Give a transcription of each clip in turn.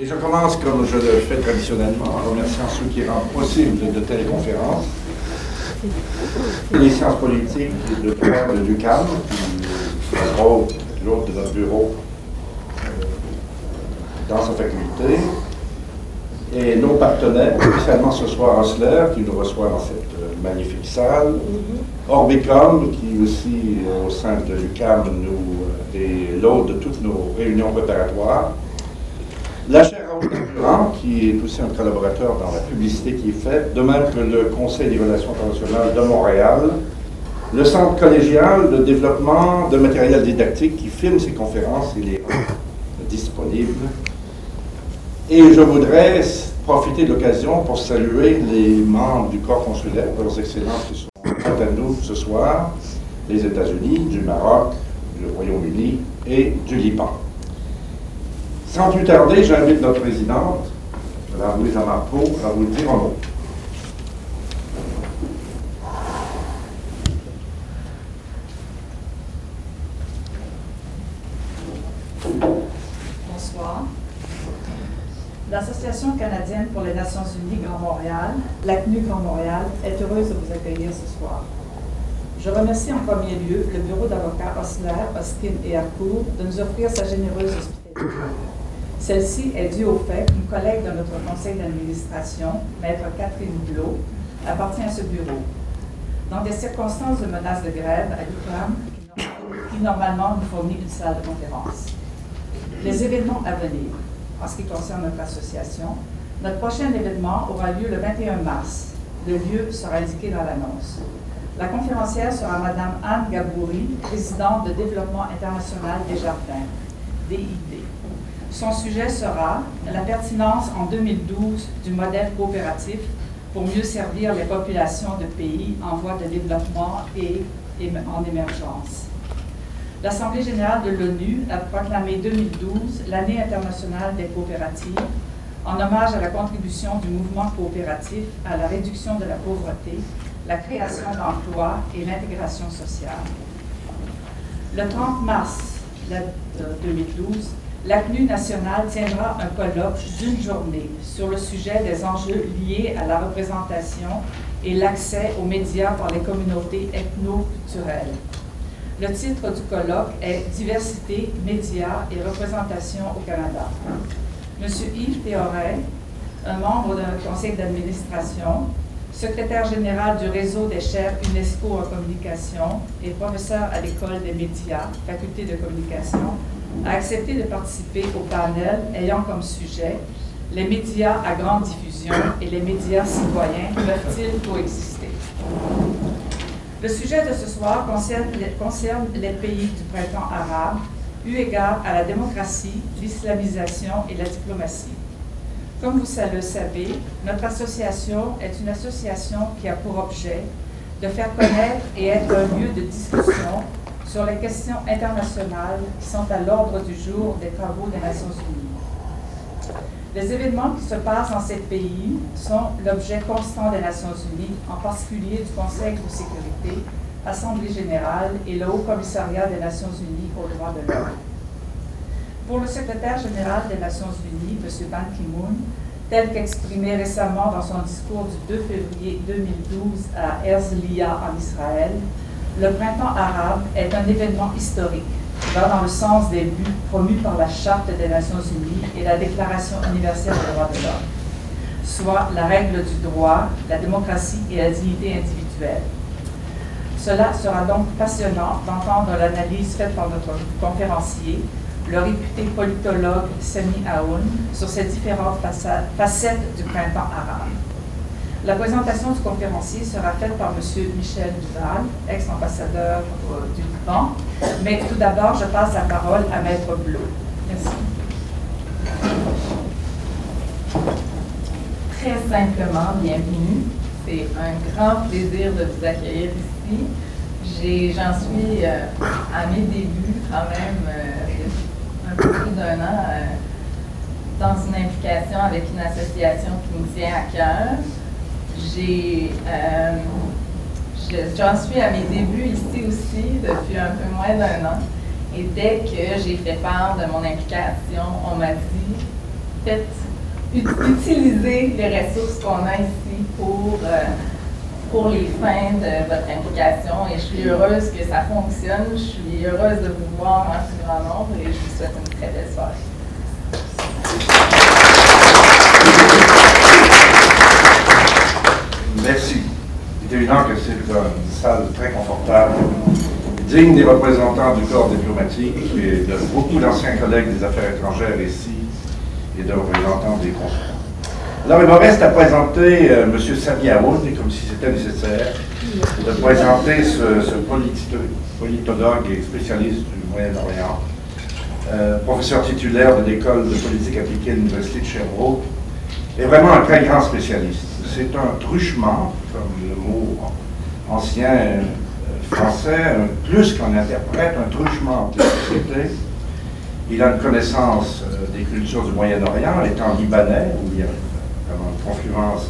Et je commence, comme je le fais traditionnellement, en remerciant ceux qui rendent possible de telles conférences. Les sciences politiques de droit de qui l'autre de notre bureau euh, dans sa faculté, et nos partenaires, spécialement ce soir Osler, qui nous reçoit dans cette euh, magnifique salle, Orbicom, qui aussi, euh, au sein de l'UQAM, nous est l'hôte de toutes nos réunions préparatoires, la chaire Raoul qui est aussi un collaborateur dans la publicité qui est faite, de même que le Conseil des relations internationales de Montréal, le Centre collégial de développement de matériel didactique qui filme ces conférences et les rend disponibles. Et je voudrais profiter de l'occasion pour saluer les membres du corps consulaire, leurs excellences qui sont à nous ce soir, les États-Unis, du Maroc, du Royaume-Uni et du Liban. Sans plus tarder, j'invite notre présidente, Mme Louise Amarco, à vous dire un mot. Bonsoir. L'Association canadienne pour les Nations Unies Grand Montréal, l'ACNU Grand Montréal, est heureuse de vous accueillir ce soir. Je remercie en premier lieu le bureau d'avocats Osler, Oskin et Harcourt de nous offrir sa généreuse hospitalité. Celle-ci est due au fait qu'une collègue de notre conseil d'administration, Maître Catherine Blot, appartient à ce bureau. Dans des circonstances de menace de grève à l'UQAM, qui normalement nous fournit une salle de conférence. Les événements à venir, en ce qui concerne notre association, notre prochain événement aura lieu le 21 mars. Le lieu sera indiqué dans l'annonce. La conférencière sera Mme Anne Gabouri, présidente de Développement international des Jardins, DID. Son sujet sera la pertinence en 2012 du modèle coopératif pour mieux servir les populations de pays en voie de développement et en émergence. L'Assemblée générale de l'ONU a proclamé 2012 l'année internationale des coopératives en hommage à la contribution du mouvement coopératif à la réduction de la pauvreté, la création d'emplois et l'intégration sociale. Le 30 mars 2012, l'ACNU nationale tiendra un colloque d'une journée sur le sujet des enjeux liés à la représentation et l'accès aux médias par les communautés ethno-culturelles. Le titre du colloque est Diversité, médias et représentation au Canada. M. Yves Théoret, un membre d'un conseil d'administration, secrétaire général du réseau des chaires UNESCO en communication et professeur à l'école des médias, faculté de communication, a accepté de participer au panel ayant comme sujet Les médias à grande diffusion et les médias citoyens peuvent-ils coexister? Le sujet de ce soir concerne les, concerne les pays du printemps arabe, eu égard à la démocratie, l'islamisation et la diplomatie. Comme vous le savez, notre association est une association qui a pour objet de faire connaître et être un lieu de discussion sur les questions internationales qui sont à l'ordre du jour des travaux des Nations Unies. Les événements qui se passent dans ces pays sont l'objet constant des Nations Unies, en particulier du Conseil de sécurité, Assemblée générale et le Haut Commissariat des Nations Unies aux droits de l'homme. Pour le secrétaire général des Nations Unies, M. Ban Ki-moon, tel qu'exprimé récemment dans son discours du 2 février 2012 à Herzliya en Israël, le printemps arabe est un événement historique qui va dans le sens des buts promus par la Charte des Nations Unies et la Déclaration universelle des droits de l'homme, soit la règle du droit, la démocratie et la dignité individuelle. Cela sera donc passionnant d'entendre l'analyse faite par notre conférencier, le réputé politologue Sami Aoun, sur ces différentes facettes du printemps arabe. La présentation du conférencier sera faite par M. Michel Duval, ex-ambassadeur euh, du Liban. Mais tout d'abord, je passe la parole à Maître Bleu. Merci. Très simplement, bienvenue. C'est un grand plaisir de vous accueillir ici. J'en suis euh, à mes débuts quand même, euh, un peu plus d'un an, dans une implication avec une association qui me tient à cœur j'ai, euh, j'en suis à mes débuts ici aussi depuis un peu moins d'un an. Et dès que j'ai fait part de mon implication, on m'a dit fait utiliser les ressources qu'on a ici pour, euh, pour les fins de votre implication. Et je suis heureuse que ça fonctionne. Je suis heureuse de vous voir en si grand nombre et je vous souhaite une très belle soirée. Évident que c'est une salle très confortable, digne des représentants du corps diplomatique et de beaucoup d'anciens collègues des affaires étrangères ici et de représentants des consulats. Alors, il me reste à présenter euh, M. Sami Aoun, comme si c'était nécessaire, de présenter ce, politologue et spécialiste du Moyen-Orient, euh, professeur titulaire de l'école de politique appliquée à l'Université de Sherbrooke, est vraiment un très grand spécialiste. C'est un truchement, comme le mot ancien euh, français, plus qu'un interprète, un truchement de la société. Il a une connaissance euh, des cultures du Moyen-Orient, étant libanais, où il y a vraiment une confluence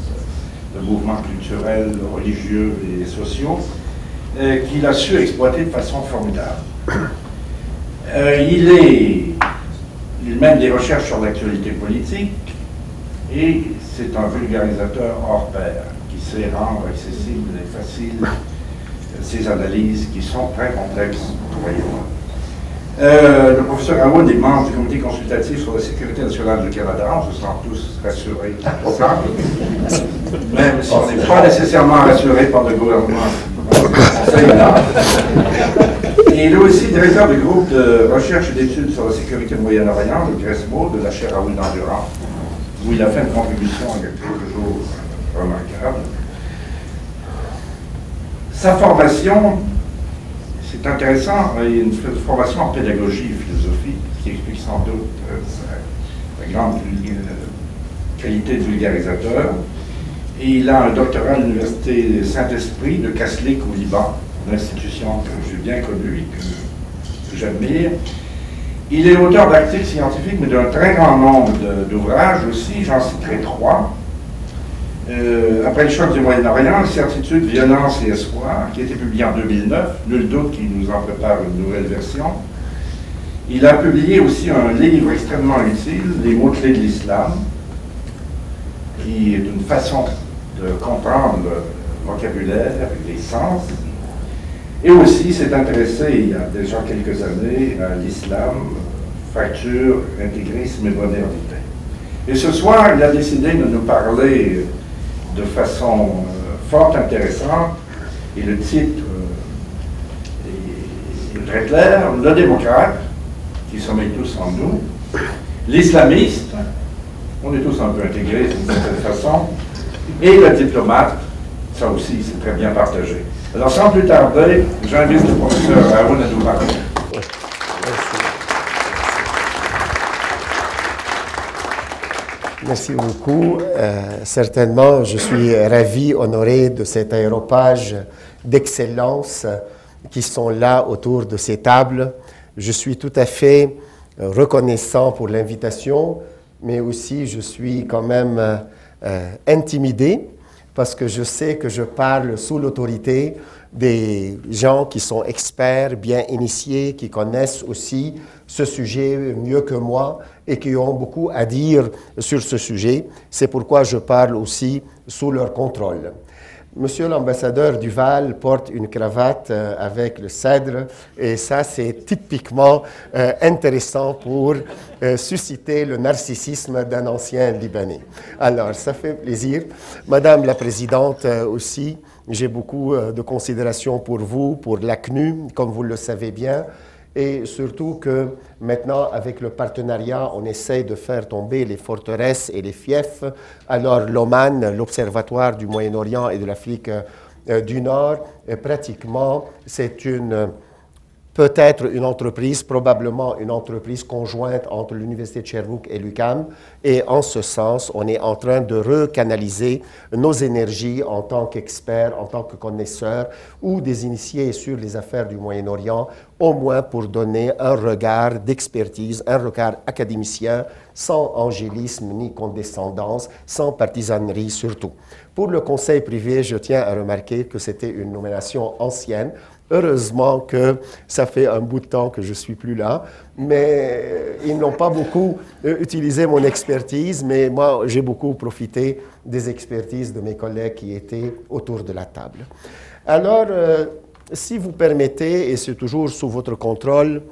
de, mouvements culturels, religieux et sociaux, euh, qu'il a su exploiter de façon formidable. Il, est, il mène des recherches sur l'actualité politique et c'est un vulgarisateur hors pair qui sait rendre accessible et facile ces analyses qui sont très complexes pour euh, le professeur Aoun est membre du comité consultatif sur la sécurité nationale du Canada. On se sent tous rassurés. Même si on n'est pas nécessairement rassuré par le gouvernement. Et il est aussi directeur du groupe de recherche et d'études sur la sécurité Moyen-Orient, le GRESMO, de la chaire Raoul Dandurand, où il a fait une contribution a quelques jours remarquable. Sa formation, c'est intéressant, il y a une formation en pédagogie et philosophie qui explique sans doute euh, sa, grande euh, qualité de vulgarisateur. Et il a un doctorat à l'Université Saint-Esprit de Kaslik au Liban, une institution que j'ai bien connue et que j'admire. Il est auteur d'articles scientifiques, mais d'un très grand nombre d'ouvrages aussi. J'en citerai trois. Euh, après le choc du Moyen-Orient, Certitude, Violence et Espoir, qui a été publié en 2009, nul doute qu'il nous en prépare une nouvelle version. Il a publié aussi un livre extrêmement utile, Les mots-clés de l'islam, qui est une façon de comprendre le vocabulaire, les sens. Et aussi s'est intéressé, il y a déjà quelques années, à l'islam, fracture, intégrisme et modernité. Et ce soir, il a décidé de nous parler de façon euh, fort intéressante, et le titre euh, est, très clair, le démocrate, qui sommeille tous en nous, l'islamiste, on est tous un peu intégrés d'une certaine façon, et le diplomate, ça aussi c'est très bien partagé. Alors sans plus tarder, j'invite le professeur Aaron à nous parler. Merci beaucoup. Euh, certainement, je suis ravi, honoré de cet aéropage d'excellence qui sont là autour de ces tables. Je suis tout à fait reconnaissant pour l'invitation, mais aussi je suis quand même euh, intimidé parce que je sais que je parle sous l'autorité des gens qui sont experts, bien initiés, qui connaissent aussi ce sujet mieux que moi et qui ont beaucoup à dire sur ce sujet. C'est pourquoi je parle aussi sous leur contrôle. Monsieur l'ambassadeur Duval porte une cravate euh, avec le cèdre et ça c'est typiquement euh, intéressant pour euh, susciter le narcissisme d'un ancien Libanais. Alors ça fait plaisir. Madame la Présidente aussi, j'ai beaucoup de considération pour vous, pour l'ACNU, comme vous le savez bien et surtout que maintenant, avec le partenariat, on essaie de faire tomber les forteresses et les fiefs. Alors l'Oman, l'Observatoire du Moyen-Orient et de l'Afrique euh, du Nord, pratiquement, c'est une peut-être une entreprise, probablement une entreprise conjointe entre l'Université de Sherbrooke et l'UQAM. Et en ce sens, on est en train de recanaliser nos énergies en tant qu'experts, en tant que connaisseurs ou des initiés sur les affaires du Moyen-Orient, au moins pour donner un regard d'expertise, un regard académicien, sans angélisme ni condescendance, sans partisanerie surtout. Pour le conseil privé, je tiens à remarquer que c'était une nomination ancienne Heureusement que ça fait un bout de temps que je ne suis plus là, mais ils n'ont pas beaucoup euh, utilisé mon expertise, mais moi, j'ai beaucoup profité des expertises de mes collègues qui étaient autour de la table. Alors, euh, si vous permettez, et c'est toujours sous votre contrôle,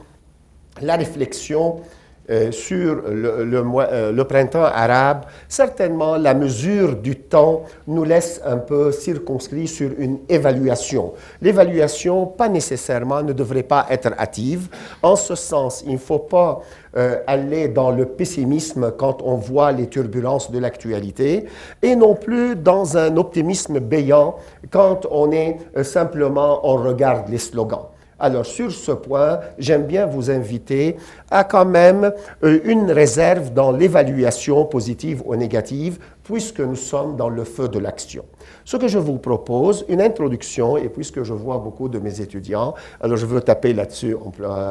la réflexion euh, sur euh, le, printemps arabe, certainement la mesure du temps nous laisse un peu circonscrits sur une évaluation. L'évaluation, pas nécessairement, ne devrait pas être hâtive. En ce sens, il ne faut pas euh, aller dans le pessimisme quand on voit les turbulences de l'actualité et non plus dans un optimisme béant quand on est simplement, on regarde les slogans. Alors sur ce point, j'aime bien vous inviter à quand même euh, une réserve dans l'évaluation positive ou négative puisque nous sommes dans le feu de l'action. Ce que je vous propose, une introduction, et puisque je vois beaucoup de mes étudiants, alors je veux taper là-dessus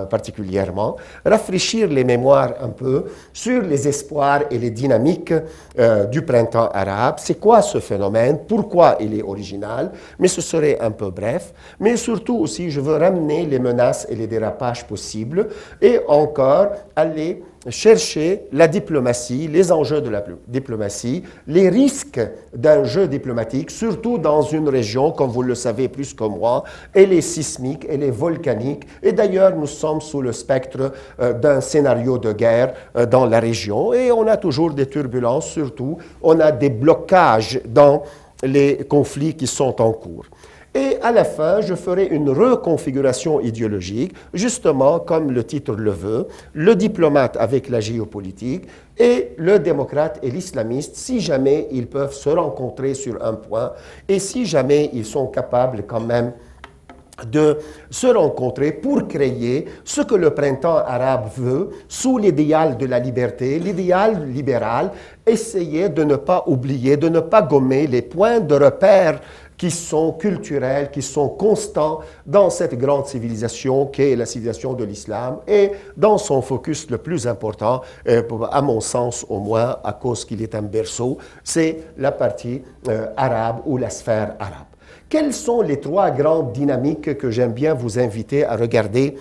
particulièrement, rafraîchir les mémoires un peu sur les espoirs et les dynamiques euh, du printemps arabe. C'est quoi ce phénomène? Pourquoi il est original? Mais ce serait un peu bref. Mais surtout aussi, je veux ramener les menaces et les dérapages possibles et encore aller chercher la diplomatie, les enjeux de la diplomatie, les risques d'un jeu diplomatique, surtout dans une région, comme vous le savez plus que moi, elle est sismique, elle est volcanique, et d'ailleurs nous sommes sous le spectre euh, d'un scénario de guerre euh, dans la région, et on a toujours des turbulences, surtout on a des blocages dans les conflits qui sont en cours. Et à la fin, je ferai une reconfiguration idéologique, justement comme le titre le veut, le diplomate avec la géopolitique et le démocrate et l'islamiste, si jamais ils peuvent se rencontrer sur un point et si jamais ils sont capables quand même de se rencontrer pour créer ce que le printemps arabe veut sous l'idéal de la liberté, l'idéal libéral, essayer de ne pas oublier, de ne pas gommer les points de repère qui sont culturels, qui sont constants dans cette grande civilisation qu'est la civilisation de l'islam et dans son focus le plus important, euh, à mon sens au moins, à cause qu'il est un berceau, c'est la partie euh, arabe ou la sphère arabe. Quelles sont les trois grandes dynamiques que j'aime bien vous inviter à regarder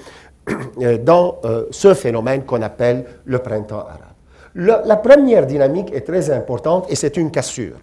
euh, dans ce phénomène qu'on appelle le printemps arabe? La première dynamique est très importante et c'est une cassure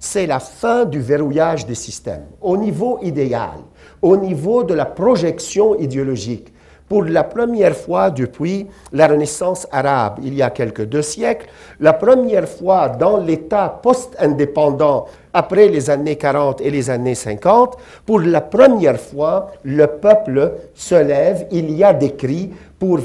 c'est la fin du verrouillage des systèmes. Au niveau idéal, au niveau de la projection idéologique, pour la première fois depuis la Renaissance arabe, il y a quelques deux siècles, la première fois dans l'État post-indépendant après les années 40 et les années 50, pour la première fois, le peuple se lève, il y a des cris pour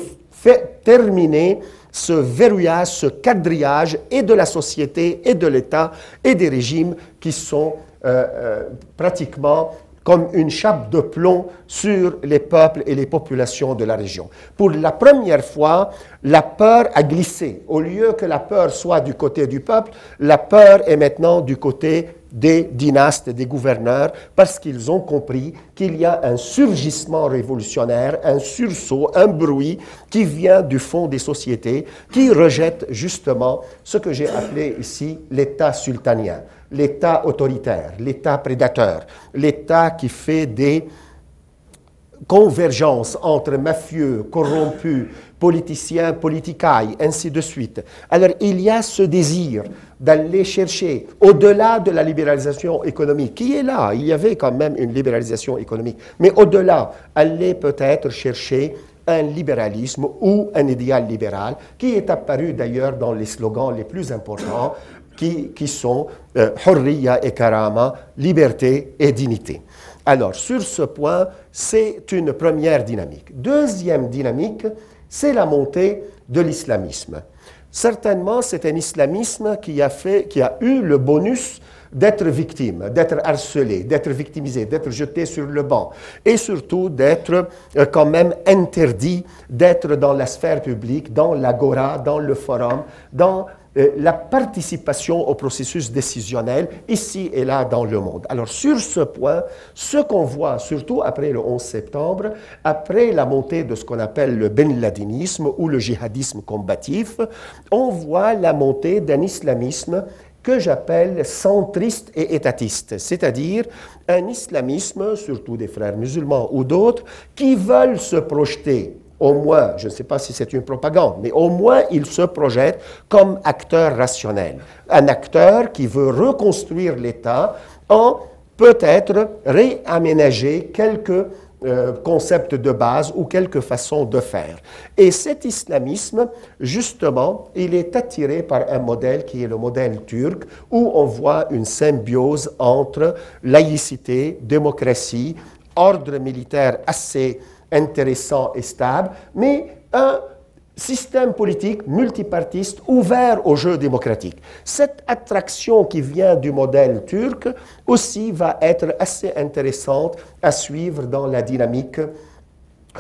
terminer ce verrouillage, ce quadrillage et de la société et de l'État et des régimes qui sont euh, euh, pratiquement comme une chape de plomb sur les peuples et les populations de la région. Pour la première fois, la peur a glissé. Au lieu que la peur soit du côté du peuple, la peur est maintenant du côté des dynastes, des gouverneurs, parce qu'ils ont compris qu'il y a un surgissement révolutionnaire, un sursaut, un bruit qui vient du fond des sociétés, qui rejette justement ce que j'ai appelé ici l'État sultanien, l'État autoritaire, l'État prédateur, l'État qui fait des convergences entre mafieux, corrompus, politiciens, politicailles, ainsi de suite. Alors il y a ce désir d'aller chercher au-delà de la libéralisation économique, qui est là, il y avait quand même une libéralisation économique, mais au-delà, aller peut-être chercher un libéralisme ou un idéal libéral qui est apparu d'ailleurs dans les slogans les plus importants qui, sont euh, Hurriya et Karama, liberté et dignité. Alors, sur ce point, c'est une première dynamique. Deuxième dynamique, c'est la montée de l'islamisme. Certainement, c'est un islamisme qui a, fait, qui a eu le bonus d'être victime, d'être harcelé, d'être victimisé, d'être jeté sur le banc et surtout d'être euh, quand même interdit d'être dans la sphère publique, dans l'agora, dans le forum, dans la participation au processus décisionnel ici et là dans le monde. Alors sur ce point, ce qu'on voit surtout après le 11 septembre, après la montée de ce qu'on appelle le ben ladinisme ou le djihadisme combatif, on voit la montée d'un islamisme que j'appelle centriste et étatiste, c'est-à-dire un islamisme, surtout des frères musulmans ou d'autres, qui veulent se projeter au moins, je ne sais pas si c'est une propagande, mais au moins ils se projettent comme acteur rationnel. Un acteur qui veut reconstruire l'État en peut-être réaménager quelques euh, concepts de base ou quelques façons de faire. Et cet islamisme, justement, il est attiré par un modèle qui est le modèle turc, où on voit une symbiose entre laïcité, démocratie, ordre militaire assez intéressant et stable, mais un système politique multipartiste ouvert au jeu démocratique. Cette attraction qui vient du modèle turc aussi va être assez intéressante à suivre dans la dynamique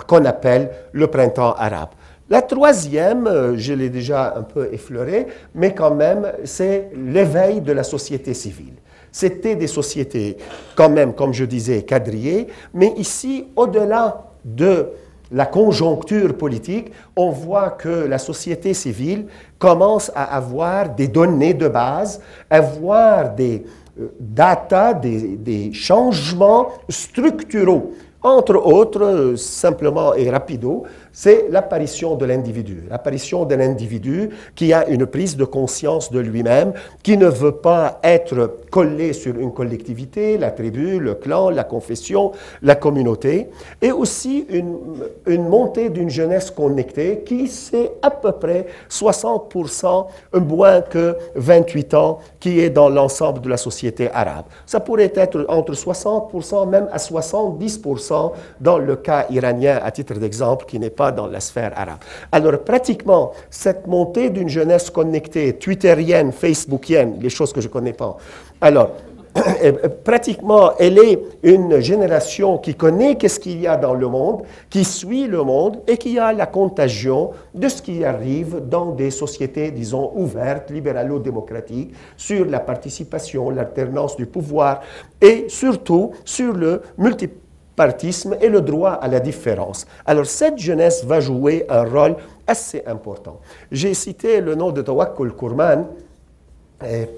qu'on appelle le printemps arabe. La troisième, euh, je l'ai déjà un peu effleuré, mais quand même, c'est l'éveil de la société civile. C'était des sociétés quand même, comme je disais, quadrillées, mais ici, au-delà de la conjoncture politique, on voit que la société civile commence à avoir des données de base, avoir des euh, data, des, des changements structuraux. Entre autres, euh, simplement et rapido, c'est l'apparition de l'individu. L'apparition de l'individu qui a une prise de conscience de lui-même, qui ne veut pas être collé sur une collectivité, la tribu, le clan, la confession, la communauté, et aussi une, une montée d'une jeunesse connectée qui c'est à peu près 60% moins que 28 ans qui est dans l'ensemble de la société arabe. Ça pourrait être entre 60% même à 70% dans le cas iranien à titre d'exemple qui n'est pas dans la sphère arabe. Alors pratiquement, cette montée d'une jeunesse connectée, twitterienne, facebookienne, les choses que je ne connais pas, alors pratiquement, elle est une génération qui connaît qu'est-ce qu'il y a dans le monde, qui suit le monde et qui a la contagion de ce qui arrive dans des sociétés, disons, ouvertes, libéralo-démocratiques, sur la participation, l'alternance du pouvoir et surtout sur le multiple partisme et le droit à la différence. Alors cette jeunesse va jouer un rôle assez important. J'ai cité le nom de Tawakkul Kurman,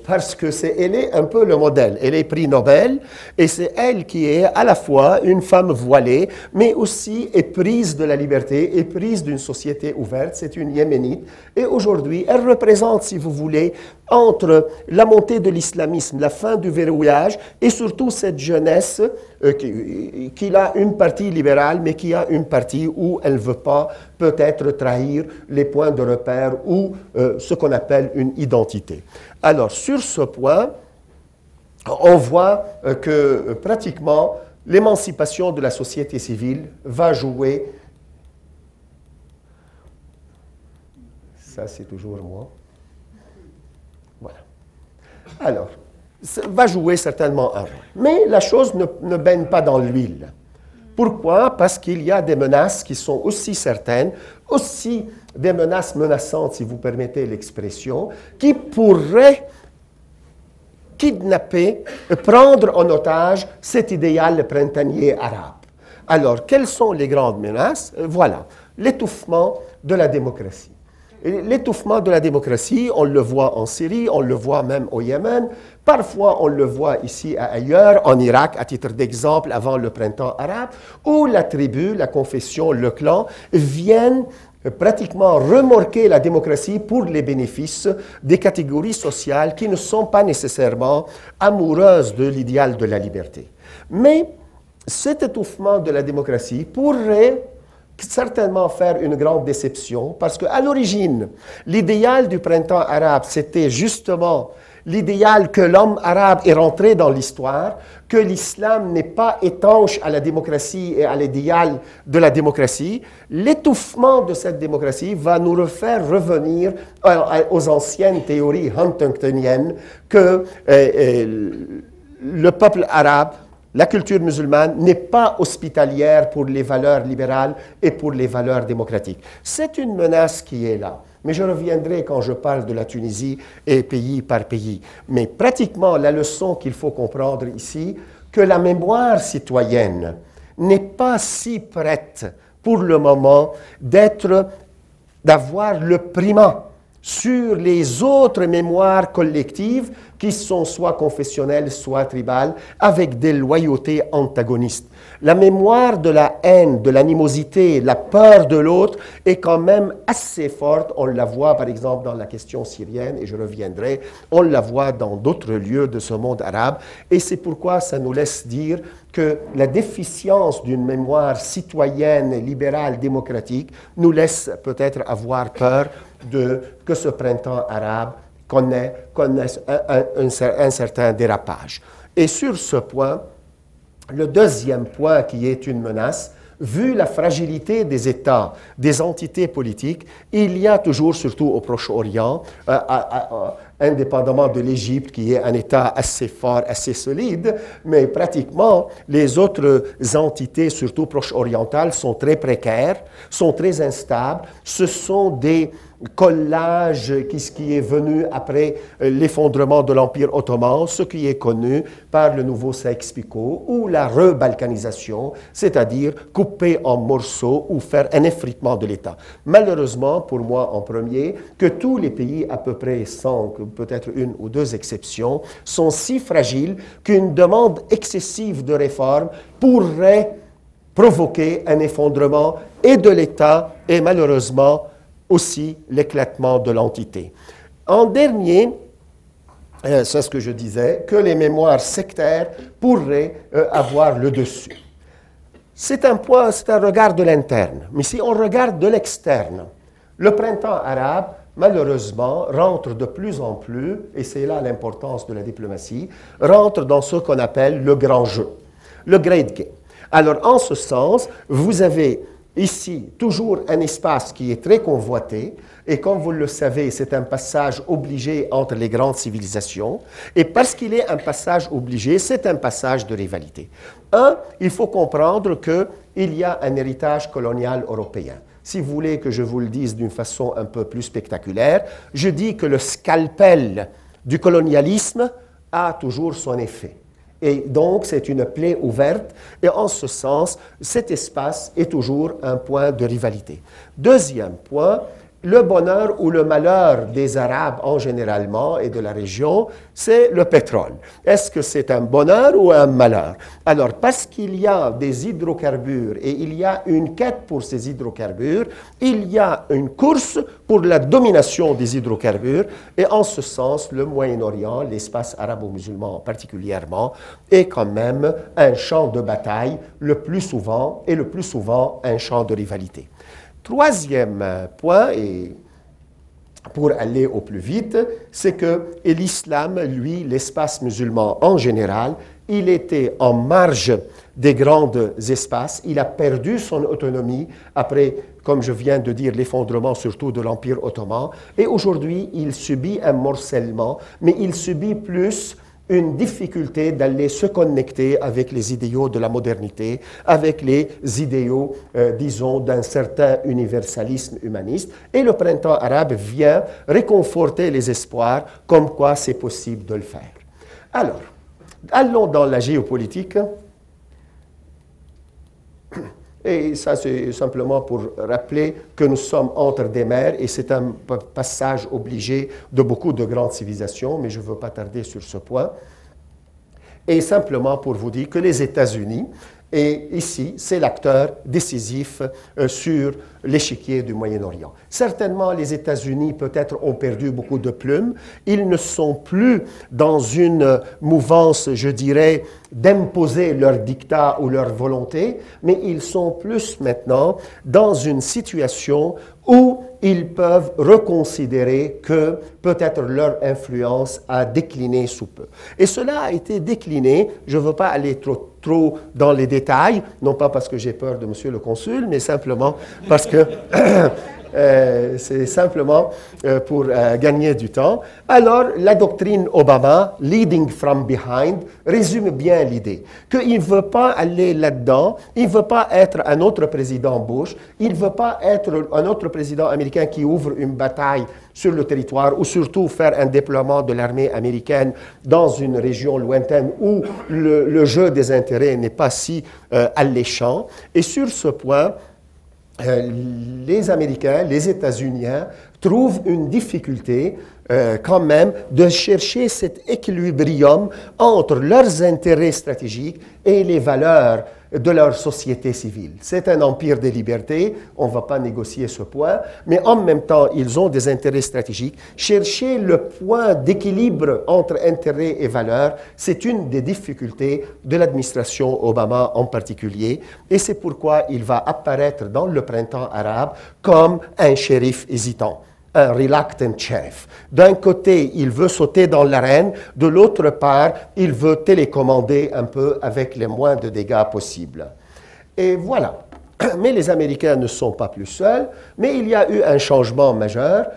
parce que c'est elle est un peu le modèle. Elle est prix Nobel et c'est elle qui est à la fois une femme voilée, mais aussi éprise de la liberté, éprise d'une société ouverte. C'est une yéménite et aujourd'hui, elle représente, si vous voulez, entre la montée de l'islamisme, la fin du verrouillage et surtout cette jeunesse euh, qui, a une partie libérale, mais qui a une partie où elle ne veut pas peut-être trahir les points de repère ou euh, ce qu'on appelle une identité. Alors, sur ce point, on voit euh, que pratiquement l'émancipation de la société civile va jouer. Ça, c'est toujours moi. Voilà. Alors, ça va jouer certainement un rôle. Mais la chose ne, ne baigne pas dans l'huile. Pourquoi? Parce qu'il y a des menaces qui sont aussi certaines, aussi des menaces menaçantes, si vous permettez l'expression, qui pourraient kidnapper, prendre en otage cet idéal printanier arabe. Alors, quelles sont les grandes menaces? Voilà, l'étouffement de la démocratie. L'étouffement de la démocratie, on le voit en Syrie, on le voit même au Yémen, parfois on le voit ici et ailleurs, en Irak, à titre d'exemple, avant le printemps arabe, où la tribu, la confession, le clan viennent pratiquement remorquer la démocratie pour les bénéfices des catégories sociales qui ne sont pas nécessairement amoureuses de l'idéal de la liberté. Mais cet étouffement de la démocratie pourrait certainement faire une grande déception parce qu'à l'origine, l'idéal du printemps arabe, c'était justement l'idéal que l'homme arabe est rentré dans l'histoire, que l'islam n'est pas étanche à la démocratie et à l'idéal de la démocratie, l'étouffement de cette démocratie va nous refaire revenir aux anciennes théories huntingtoniennes que euh, euh, le peuple arabe la culture musulmane n'est pas hospitalière pour les valeurs libérales et pour les valeurs démocratiques. C'est une menace qui est là. Mais je reviendrai quand je parle de la Tunisie et pays par pays. Mais pratiquement, la leçon qu'il faut comprendre ici, que la mémoire citoyenne n'est pas si prête pour le moment d'être, d'avoir le primat sur les autres mémoires collectives qui sont soit confessionnelles, soit tribales, avec des loyautés antagonistes. La mémoire de la haine, de l'animosité, la peur de l'autre est quand même assez forte. On la voit par exemple dans la question syrienne, et je reviendrai, on la voit dans d'autres lieux de ce monde arabe, et c'est pourquoi ça nous laisse dire que la déficience d'une mémoire citoyenne, libérale, démocratique nous laisse peut-être avoir peur de que ce printemps arabe connaisse, un, certain dérapage. Et sur ce point, le deuxième point qui est une menace, vu la fragilité des États, des entités politiques, il y a toujours, surtout au Proche-Orient, euh, indépendamment de l'Égypte, qui est un État assez fort, assez solide, mais pratiquement les autres entités, surtout proche-orientales, sont très précaires, sont très instables. Ce sont des collage ce qui est venu après euh, l'effondrement de l'Empire ottoman, ce qui est connu par le nouveau Sykes-Picot, ou la rebalkanisation, c'est-à-dire couper en morceaux ou faire un effritement de l'État. Malheureusement, pour moi en premier, que tous les pays, à peu près sans peut-être une ou deux exceptions, sont si fragiles qu'une demande excessive de réforme pourrait provoquer un effondrement et de l'État et malheureusement aussi l'éclatement de l'entité. En dernier, euh, c'est ce que je disais, que les mémoires sectaires pourraient euh, avoir le dessus. C'est un point, c'est un regard de l'interne. Mais si on regarde de l'externe, le printemps arabe, malheureusement, rentre de plus en plus, et c'est là l'importance de la diplomatie, rentre dans ce qu'on appelle le grand jeu, le great game. Alors, en ce sens, vous avez Ici, toujours un espace qui est très convoité, et comme vous le savez, c'est un passage obligé entre les grandes civilisations, et parce qu'il est un passage obligé, c'est un passage de rivalité. Un, il faut comprendre qu'il y a un héritage colonial européen. Si vous voulez que je vous le dise d'une façon un peu plus spectaculaire, je dis que le scalpel du colonialisme a toujours son effet. Et donc, c'est une plaie ouverte. Et en ce sens, cet espace est toujours un point de rivalité. Deuxième point, le bonheur ou le malheur des Arabes en généralement et de la région, c'est le pétrole. Est-ce que c'est un bonheur ou un malheur? Alors, parce qu'il y a des hydrocarbures et il y a une quête pour ces hydrocarbures, il y a une course pour la domination des hydrocarbures et en ce sens, le Moyen-Orient, l'espace arabo-musulman particulièrement, est quand même un champ de bataille le plus souvent et le plus souvent un champ de rivalité. Troisième point, et pour aller au plus vite, c'est que l'islam, lui, l'espace musulman en général, il était en marge des grands espaces, il a perdu son autonomie après, comme je viens de dire, l'effondrement surtout de l'Empire ottoman, et aujourd'hui il subit un morcellement, mais il subit plus une difficulté d'aller se connecter avec les idéaux de la modernité, avec les idéaux, euh, disons, d'un certain universalisme humaniste. Et le printemps arabe vient réconforter les espoirs comme quoi c'est possible de le faire. Alors, allons dans la géopolitique. Et ça, c'est simplement pour rappeler que nous sommes entre des mers et c'est un passage obligé de beaucoup de grandes civilisations, mais je ne veux pas tarder sur ce point. Et simplement pour vous dire que les États-Unis, et ici, c'est l'acteur décisif euh, sur l'échiquier du Moyen-Orient. Certainement, les États-Unis, peut-être, ont perdu beaucoup de plumes. Ils ne sont plus dans une mouvance, je dirais, d'imposer leur dictat ou leur volonté, mais ils sont plus maintenant dans une situation où ils peuvent reconsidérer que peut-être leur influence a décliné sous peu. Et cela a été décliné, je ne veux pas aller trop, trop dans les détails, non pas parce que j'ai peur de monsieur le consul, mais simplement parce que Euh, c'est simplement euh, pour euh, gagner du temps. Alors, la doctrine Obama, Leading from Behind, résume bien l'idée qu'il ne veut pas aller là-dedans, il ne veut pas être un autre président Bush, il ne veut pas être un autre président américain qui ouvre une bataille sur le territoire ou surtout faire un déploiement de l'armée américaine dans une région lointaine où le, jeu des intérêts n'est pas si alléchant. Et sur ce point, euh, les Américains, les États-Unis trouvent une difficulté euh, quand même de chercher cet équilibrium entre leurs intérêts stratégiques et les valeurs de leur société civile. C'est un empire des libertés, on ne va pas négocier ce point, mais en même temps, ils ont des intérêts stratégiques. Chercher le point d'équilibre entre intérêts et valeurs, c'est une des difficultés de l'administration Obama en particulier, et c'est pourquoi il va apparaître dans le printemps arabe comme un shérif hésitant un reluctant sheriff. D'un côté, il veut sauter dans l'arène, de l'autre part, il veut télécommander un peu avec les moins de dégâts possibles. Et voilà. Mais les Américains ne sont pas plus seuls, mais il y a eu un changement majeur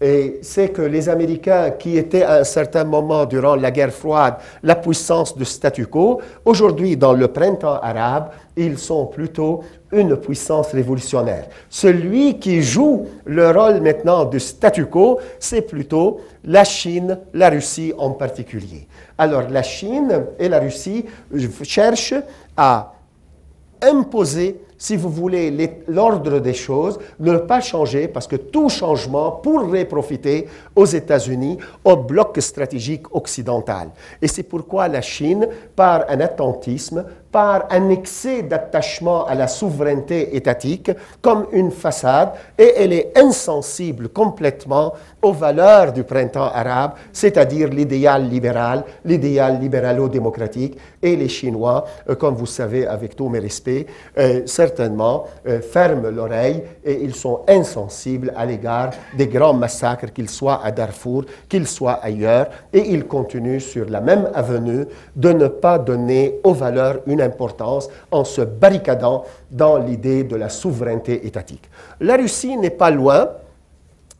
et c'est que les Américains, qui étaient à un certain moment durant la guerre froide la puissance de statu quo, aujourd'hui, dans le printemps arabe, ils sont plutôt une puissance révolutionnaire. Celui qui joue le rôle maintenant de statu quo, c'est plutôt la Chine, la Russie en particulier. Alors la Chine et la Russie cherchent à imposer si vous voulez, l'ordre des choses, ne pas changer parce que tout changement pourrait profiter aux États-Unis, au bloc stratégique occidental. Et c'est pourquoi la Chine, par un attentisme, par un excès d'attachement à la souveraineté étatique comme une façade et elle est insensible complètement aux valeurs du printemps arabe, c'est-à-dire l'idéal libéral, l'idéal libéralo-démocratique. Et les Chinois, euh, comme vous savez, avec tous mes respects, euh, certainement euh, ferment l'oreille et ils sont insensibles à l'égard des grands massacres, qu'ils soient à Darfour, qu'ils soient ailleurs, et ils continuent sur la même avenue de ne pas donner aux valeurs une importance en se barricadant dans l'idée de la souveraineté étatique. La Russie n'est pas loin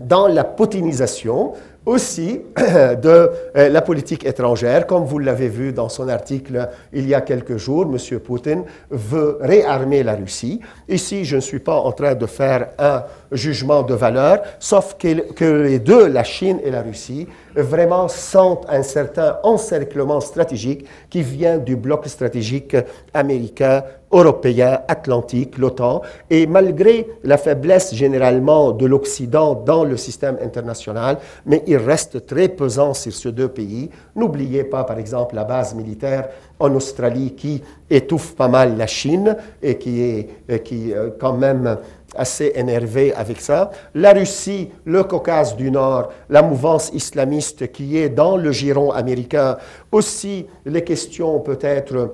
dans la potinisation aussi de euh, la politique étrangère. Comme vous l'avez vu dans son article il y a quelques jours, M. Poutine veut réarmer la Russie. Ici, je ne suis pas en train de faire un jugement de valeur, sauf que, les deux, la Chine et la Russie, vraiment sentent un certain encerclement stratégique qui vient du bloc stratégique américain européen, atlantique, l'OTAN, et malgré la faiblesse généralement de l'Occident dans le système international, mais reste très pesant sur ces deux pays. N'oubliez pas, par exemple, la base militaire en Australie qui étouffe pas mal la Chine et qui est qui, euh, quand même assez énervé avec ça. La Russie, le Caucase du Nord, la mouvance islamiste qui est dans le giron américain, aussi les questions peut-être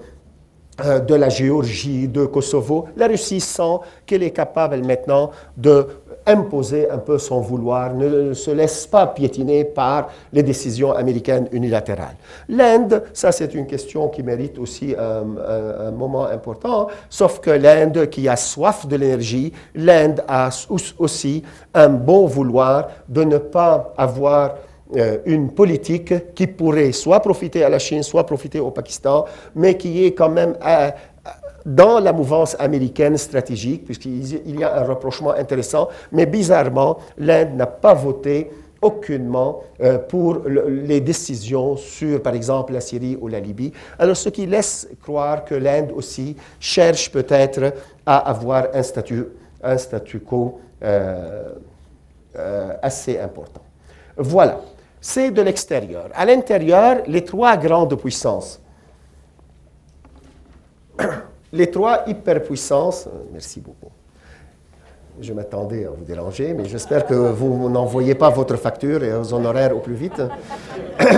euh, de la Géorgie, de Kosovo, la Russie sent qu'elle est capable maintenant de imposer un peu son vouloir, ne se laisse pas piétiner par les décisions américaines unilatérales. L'Inde, ça c'est une question qui mérite aussi un, moment important, sauf que l'Inde qui a soif de l'énergie, l'Inde a aussi un bon vouloir de ne pas avoir euh, une politique qui pourrait soit profiter à la Chine, soit profiter au Pakistan, mais qui est quand même euh, dans la mouvance américaine stratégique, puisqu'il y a un reprochement intéressant, mais bizarrement, l'Inde n'a pas voté aucunement euh, pour les décisions sur, par exemple, la Syrie ou la Libye. Alors, ce qui laisse croire que l'Inde aussi cherche peut-être à avoir un un statu quo euh, euh, assez important. Voilà, c'est de l'extérieur. À l'intérieur, les trois grandes puissances les trois hyperpuissances, euh, merci beaucoup. Je m'attendais à vous déranger, mais j'espère que vous n'envoyez pas votre facture et vos honoraires au plus vite.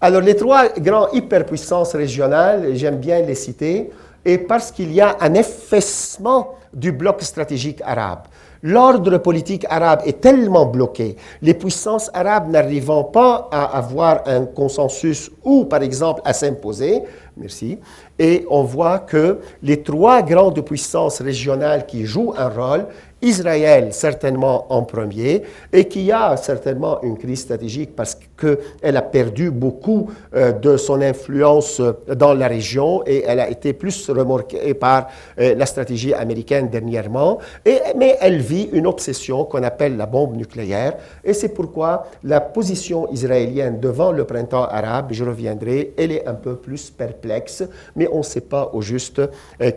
Alors, les trois grandes hyperpuissances régionales, j'aime bien les citer, et parce qu'il y a un effacement du bloc stratégique arabe. L'ordre politique arabe est tellement bloqué, les puissances arabes n'arrivant pas à avoir un consensus ou, par exemple, à s'imposer, merci, et on voit que les trois grandes puissances régionales qui jouent un rôle, Israël certainement en premier, et qui a certainement une crise stratégique parce qu'elle a perdu beaucoup euh, de son influence euh, dans la région et elle a été plus remorquée par euh, la stratégie américaine dernièrement. Et, mais elle vit une obsession qu'on appelle la bombe nucléaire et c'est pourquoi la position israélienne devant le printemps arabe, je reviendrai, elle est un peu plus perplexe, mais on ne sait pas au juste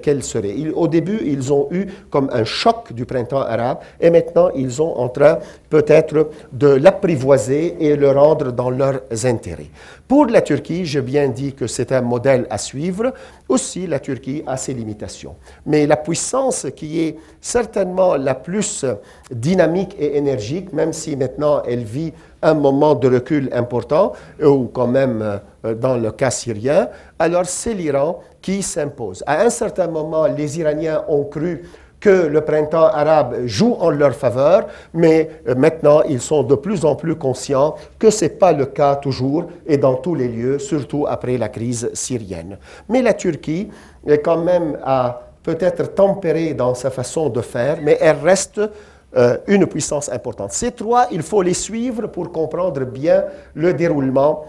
quelle serait. au début, ils ont eu comme un choc du printemps arabe et maintenant ils sont en train peut-être de l'apprivoiser et le rendre dans leurs intérêts. Pour la Turquie, j'ai bien dit que c'est un modèle à suivre. Aussi, la Turquie a ses limitations. Mais la puissance qui est certainement la plus dynamique et énergique, même si maintenant elle vit un moment de recul important, ou quand même euh, dans le cas syrien, alors c'est l'Iran qui s'impose. À un certain moment, les Iraniens ont cru que le printemps arabe joue en leur faveur, mais euh, maintenant ils sont de plus en plus conscients que ce n'est pas le cas toujours et dans tous les lieux, surtout après la crise syrienne. Mais la Turquie est quand même à peut-être tempérée dans sa façon de faire, mais elle reste euh, une puissance importante. Ces trois, il faut les suivre pour comprendre bien le déroulement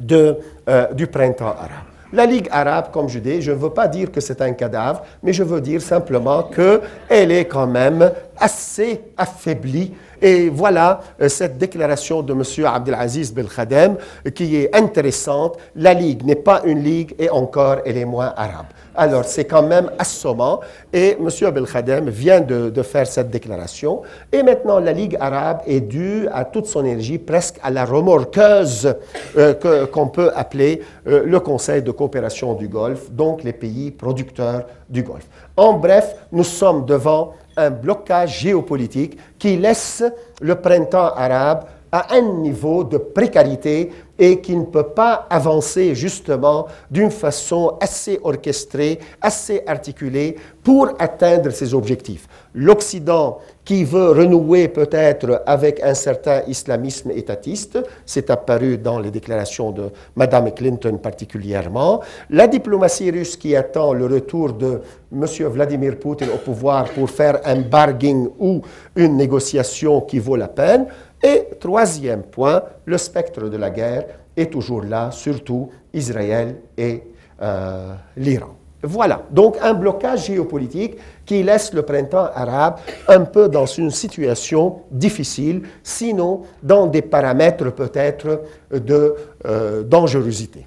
de, euh, du printemps arabe. La Ligue arabe, comme je dis, je ne veux pas dire que c'est un cadavre, mais je veux dire simplement qu'elle est quand même assez affaiblie. Et voilà euh, cette déclaration de M. Abdelaziz Belkhadem qui est intéressante. La Ligue n'est pas une Ligue et encore elle est moins arabe. Alors, c'est quand même assommant. Et M. Abel vient de, faire cette déclaration. Et maintenant, la Ligue arabe est due à toute son énergie, presque à la remorqueuse euh, qu'on peut appeler euh, le Conseil de coopération du Golfe, donc les pays producteurs du Golfe. En bref, nous sommes devant un blocage géopolitique qui laisse le printemps arabe à un niveau de précarité et qui ne peut pas avancer justement d'une façon assez orchestrée, assez articulée pour atteindre ses objectifs. L'Occident qui veut renouer peut-être avec un certain islamisme étatiste, c'est apparu dans les déclarations de Mme Clinton particulièrement, la diplomatie russe qui attend le retour de M. Vladimir Poutine au pouvoir pour faire un bargaining ou une négociation qui vaut la peine, et troisième point, le spectre de la guerre est toujours là, surtout Israël et euh, l'Iran. Voilà, donc un blocage géopolitique qui laisse le printemps arabe un peu dans une situation difficile, sinon dans des paramètres peut-être de euh, dangerosité.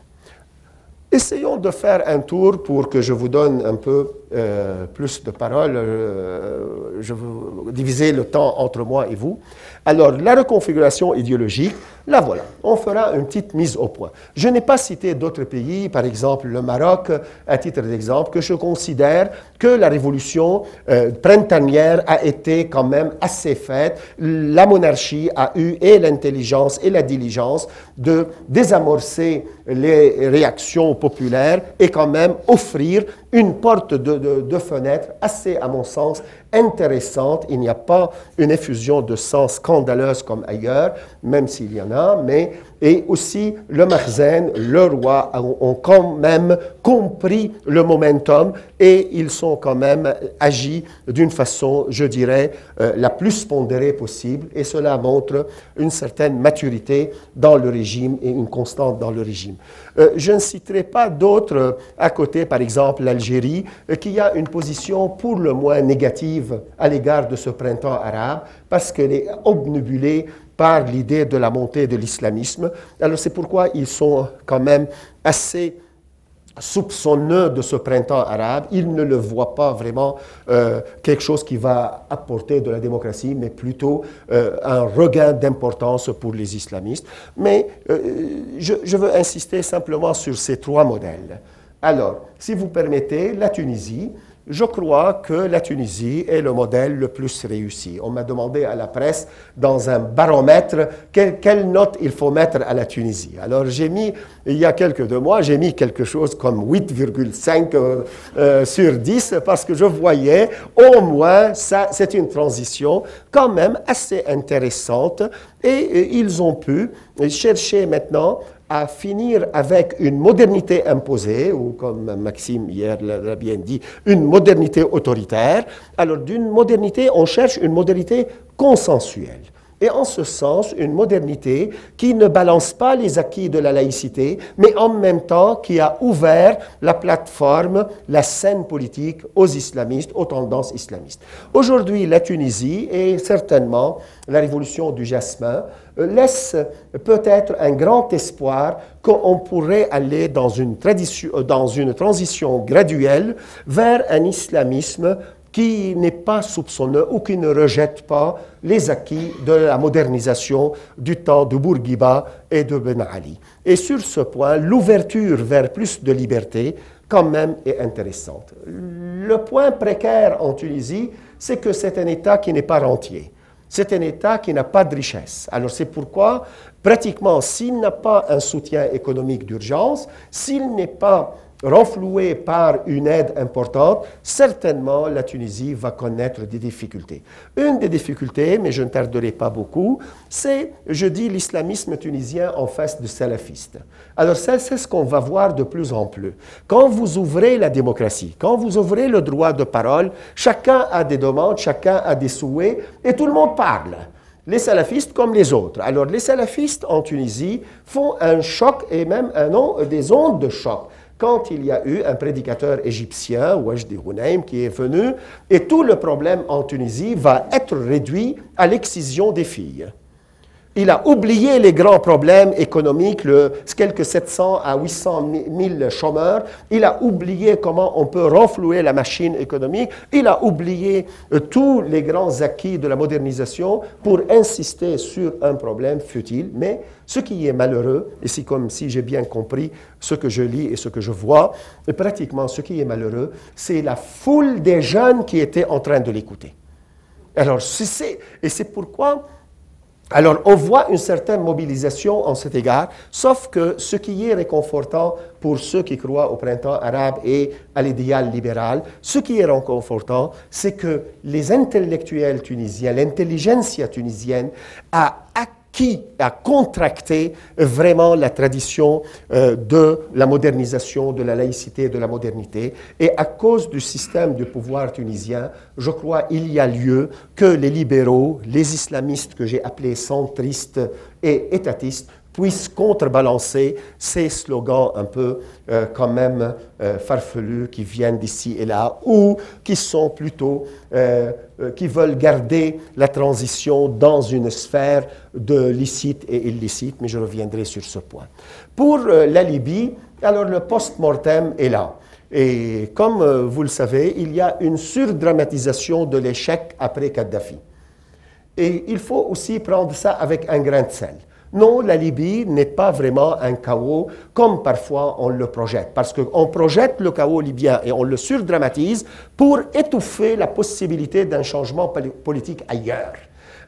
Essayons de faire un tour pour que je vous donne un peu euh, plus de paroles. je vais diviser le temps entre moi et vous. Alors, la reconfiguration idéologique, la voilà. On fera une petite mise au point. Je n'ai pas cité d'autres pays, par exemple le Maroc, à titre d'exemple, que je considère que la révolution euh, printanière a été quand même assez faite. La monarchie a eu et l'intelligence et la diligence de désamorcer les réactions populaires et quand même offrir une porte de, de, fenêtre assez, à mon sens, intéressante. Il n'y a pas une effusion de sang scandaleuse comme ailleurs, même s'il y en a, mais et aussi le Marzen, le roi ont quand même compris le momentum et ils sont quand même agi d'une façon, je dirais, euh, la plus pondérée possible. Et cela montre une certaine maturité dans le régime et une constante dans le régime. Euh, je ne citerai pas d'autres euh, à côté, par exemple l'Algérie, qui a une position pour le moins négative à l'égard de ce printemps arabe parce qu'elle est obnubilée par l'idée de la montée de l'islamisme. Alors c'est pourquoi ils sont quand même assez soupçonneux de ce printemps arabe. Ils ne le voient pas vraiment euh, quelque chose qui va apporter de la démocratie, mais plutôt euh, un regain d'importance pour les islamistes. Mais euh, je, veux insister simplement sur ces trois modèles. Alors, si vous permettez, la Tunisie, je crois que la Tunisie est le modèle le plus réussi. On m'a demandé à la presse, dans un baromètre, quelle, note il faut mettre à la Tunisie. Alors j'ai mis, il y a quelques deux mois, j'ai mis quelque chose comme 8,5 euh, euh, sur 10 parce que je voyais au moins, ça, c'est une transition quand même assez intéressante et, et ils ont pu chercher maintenant à finir avec une modernité imposée, ou comme Maxime hier l'a bien dit, une modernité autoritaire. Alors d'une modernité, on cherche une modernité consensuelle. Et en ce sens, une modernité qui ne balance pas les acquis de la laïcité, mais en même temps qui a ouvert la plateforme, la scène politique aux islamistes, aux tendances islamistes. Aujourd'hui, la Tunisie et certainement la révolution du jasmin laisse peut-être un grand espoir qu'on pourrait aller dans une, euh, dans une transition graduelle vers un islamisme qui n'est pas soupçonneux ou qui ne rejette pas les acquis de la modernisation du temps de Bourguiba et de Ben Ali. Et sur ce point, l'ouverture vers plus de liberté, quand même, est intéressante. Le point précaire en Tunisie, c'est que c'est un État qui n'est pas rentier. C'est un État qui n'a pas de richesse. Alors c'est pourquoi, pratiquement, s'il n'a pas un soutien économique d'urgence, s'il n'est pas renfloué par une aide importante, certainement la Tunisie va connaître des difficultés. Une des difficultés, mais je ne tarderai pas beaucoup, c'est, je dis, l'islamisme tunisien en face de salafistes. Alors ça, c'est ce qu'on va voir de plus en plus. Quand vous ouvrez la démocratie, quand vous ouvrez le droit de parole, chacun a des demandes, chacun a des souhaits, et tout le monde parle les salafistes comme les autres. Alors les salafistes en Tunisie font un choc et même des ondes de choc quand il y a eu un prédicateur égyptien, Wajdi Hunaym, qui est venu, et tout le problème en Tunisie va être réduit à l'excision des filles. Il a oublié les grands problèmes économiques, le, quelques 700 à 800 000 chômeurs. Il a oublié comment on peut renflouer la machine économique. Il a oublié euh, tous les grands acquis de la modernisation pour insister sur un problème futile. Mais ce qui est malheureux, et c'est comme si j'ai bien compris ce que je lis et ce que je vois, pratiquement ce qui est malheureux, c'est la foule des jeunes qui étaient en train de l'écouter. Alors, c'est, et c'est pourquoi alors, on voit une certaine mobilisation en cet égard, sauf que ce qui est réconfortant pour ceux qui croient au printemps arabe et à l'idéal libéral, ce qui est réconfortant, c'est que les intellectuels tunisiens, l'intelligentsia tunisienne a acquis qui a contracté vraiment la tradition euh, de la modernisation, de la laïcité, de la modernité. Et à cause du système du pouvoir tunisien, je crois il y a lieu que les libéraux, les islamistes que j'ai appelés centristes et étatistes, puissent contrebalancer ces slogans un peu euh, quand même euh, farfelus qui viennent d'ici et là, ou qui sont plutôt, euh, qui veulent garder la transition dans une sphère de licite et illicite, mais je reviendrai sur ce point. Pour la Libye, alors le post-mortem est là. Et comme vous le savez, il y a une surdramatisation de l'échec après Kadhafi. Et il faut aussi prendre ça avec un grain de sel. Non, la Libye n'est pas vraiment un chaos comme parfois on le projette, parce qu'on projette le chaos libyen et on le surdramatise pour étouffer la possibilité d'un changement politique ailleurs.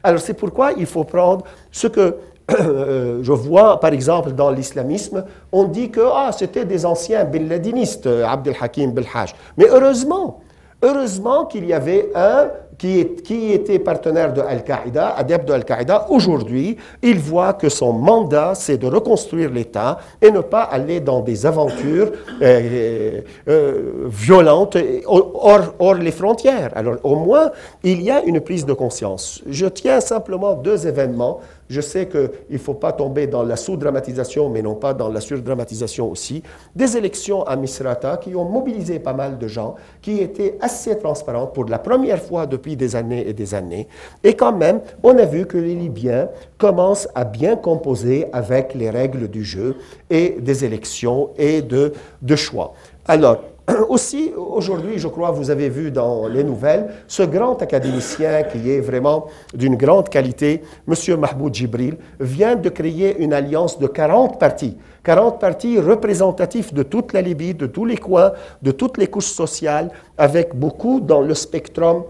Alors c'est pourquoi il faut prendre ce que je vois, par exemple, dans l'islamisme, on dit que ah, c'était des anciens bin Ladinistes, Abdel Hakim Belhaj. Mais heureusement, heureusement qu'il y avait un qui, était partenaire de Al-Qaïda, adepte de Al-Qaïda, aujourd'hui, il voit que son mandat, c'est de reconstruire l'État et ne pas aller dans des aventures euh, euh, violentes hors, hors, les frontières. Alors, au moins, il y a une prise de conscience. Je tiens simplement deux événements je sais qu'il ne faut pas tomber dans la sous-dramatisation, mais non pas dans la surdramatisation aussi. Des élections à Misrata qui ont mobilisé pas mal de gens, qui étaient assez transparentes pour la première fois depuis des années et des années. Et quand même, on a vu que les Libyens commencent à bien composer avec les règles du jeu et des élections et de, de choix. Alors, Aussi, aujourd'hui, je crois, vous avez vu dans les nouvelles, ce grand académicien qui est vraiment d'une grande qualité, M. Mahmoud Jibril, vient de créer une alliance de 40 partis. 40 partis représentatifs de toute la Libye, de tous les coins, de toutes les couches sociales, avec beaucoup dans le spectrum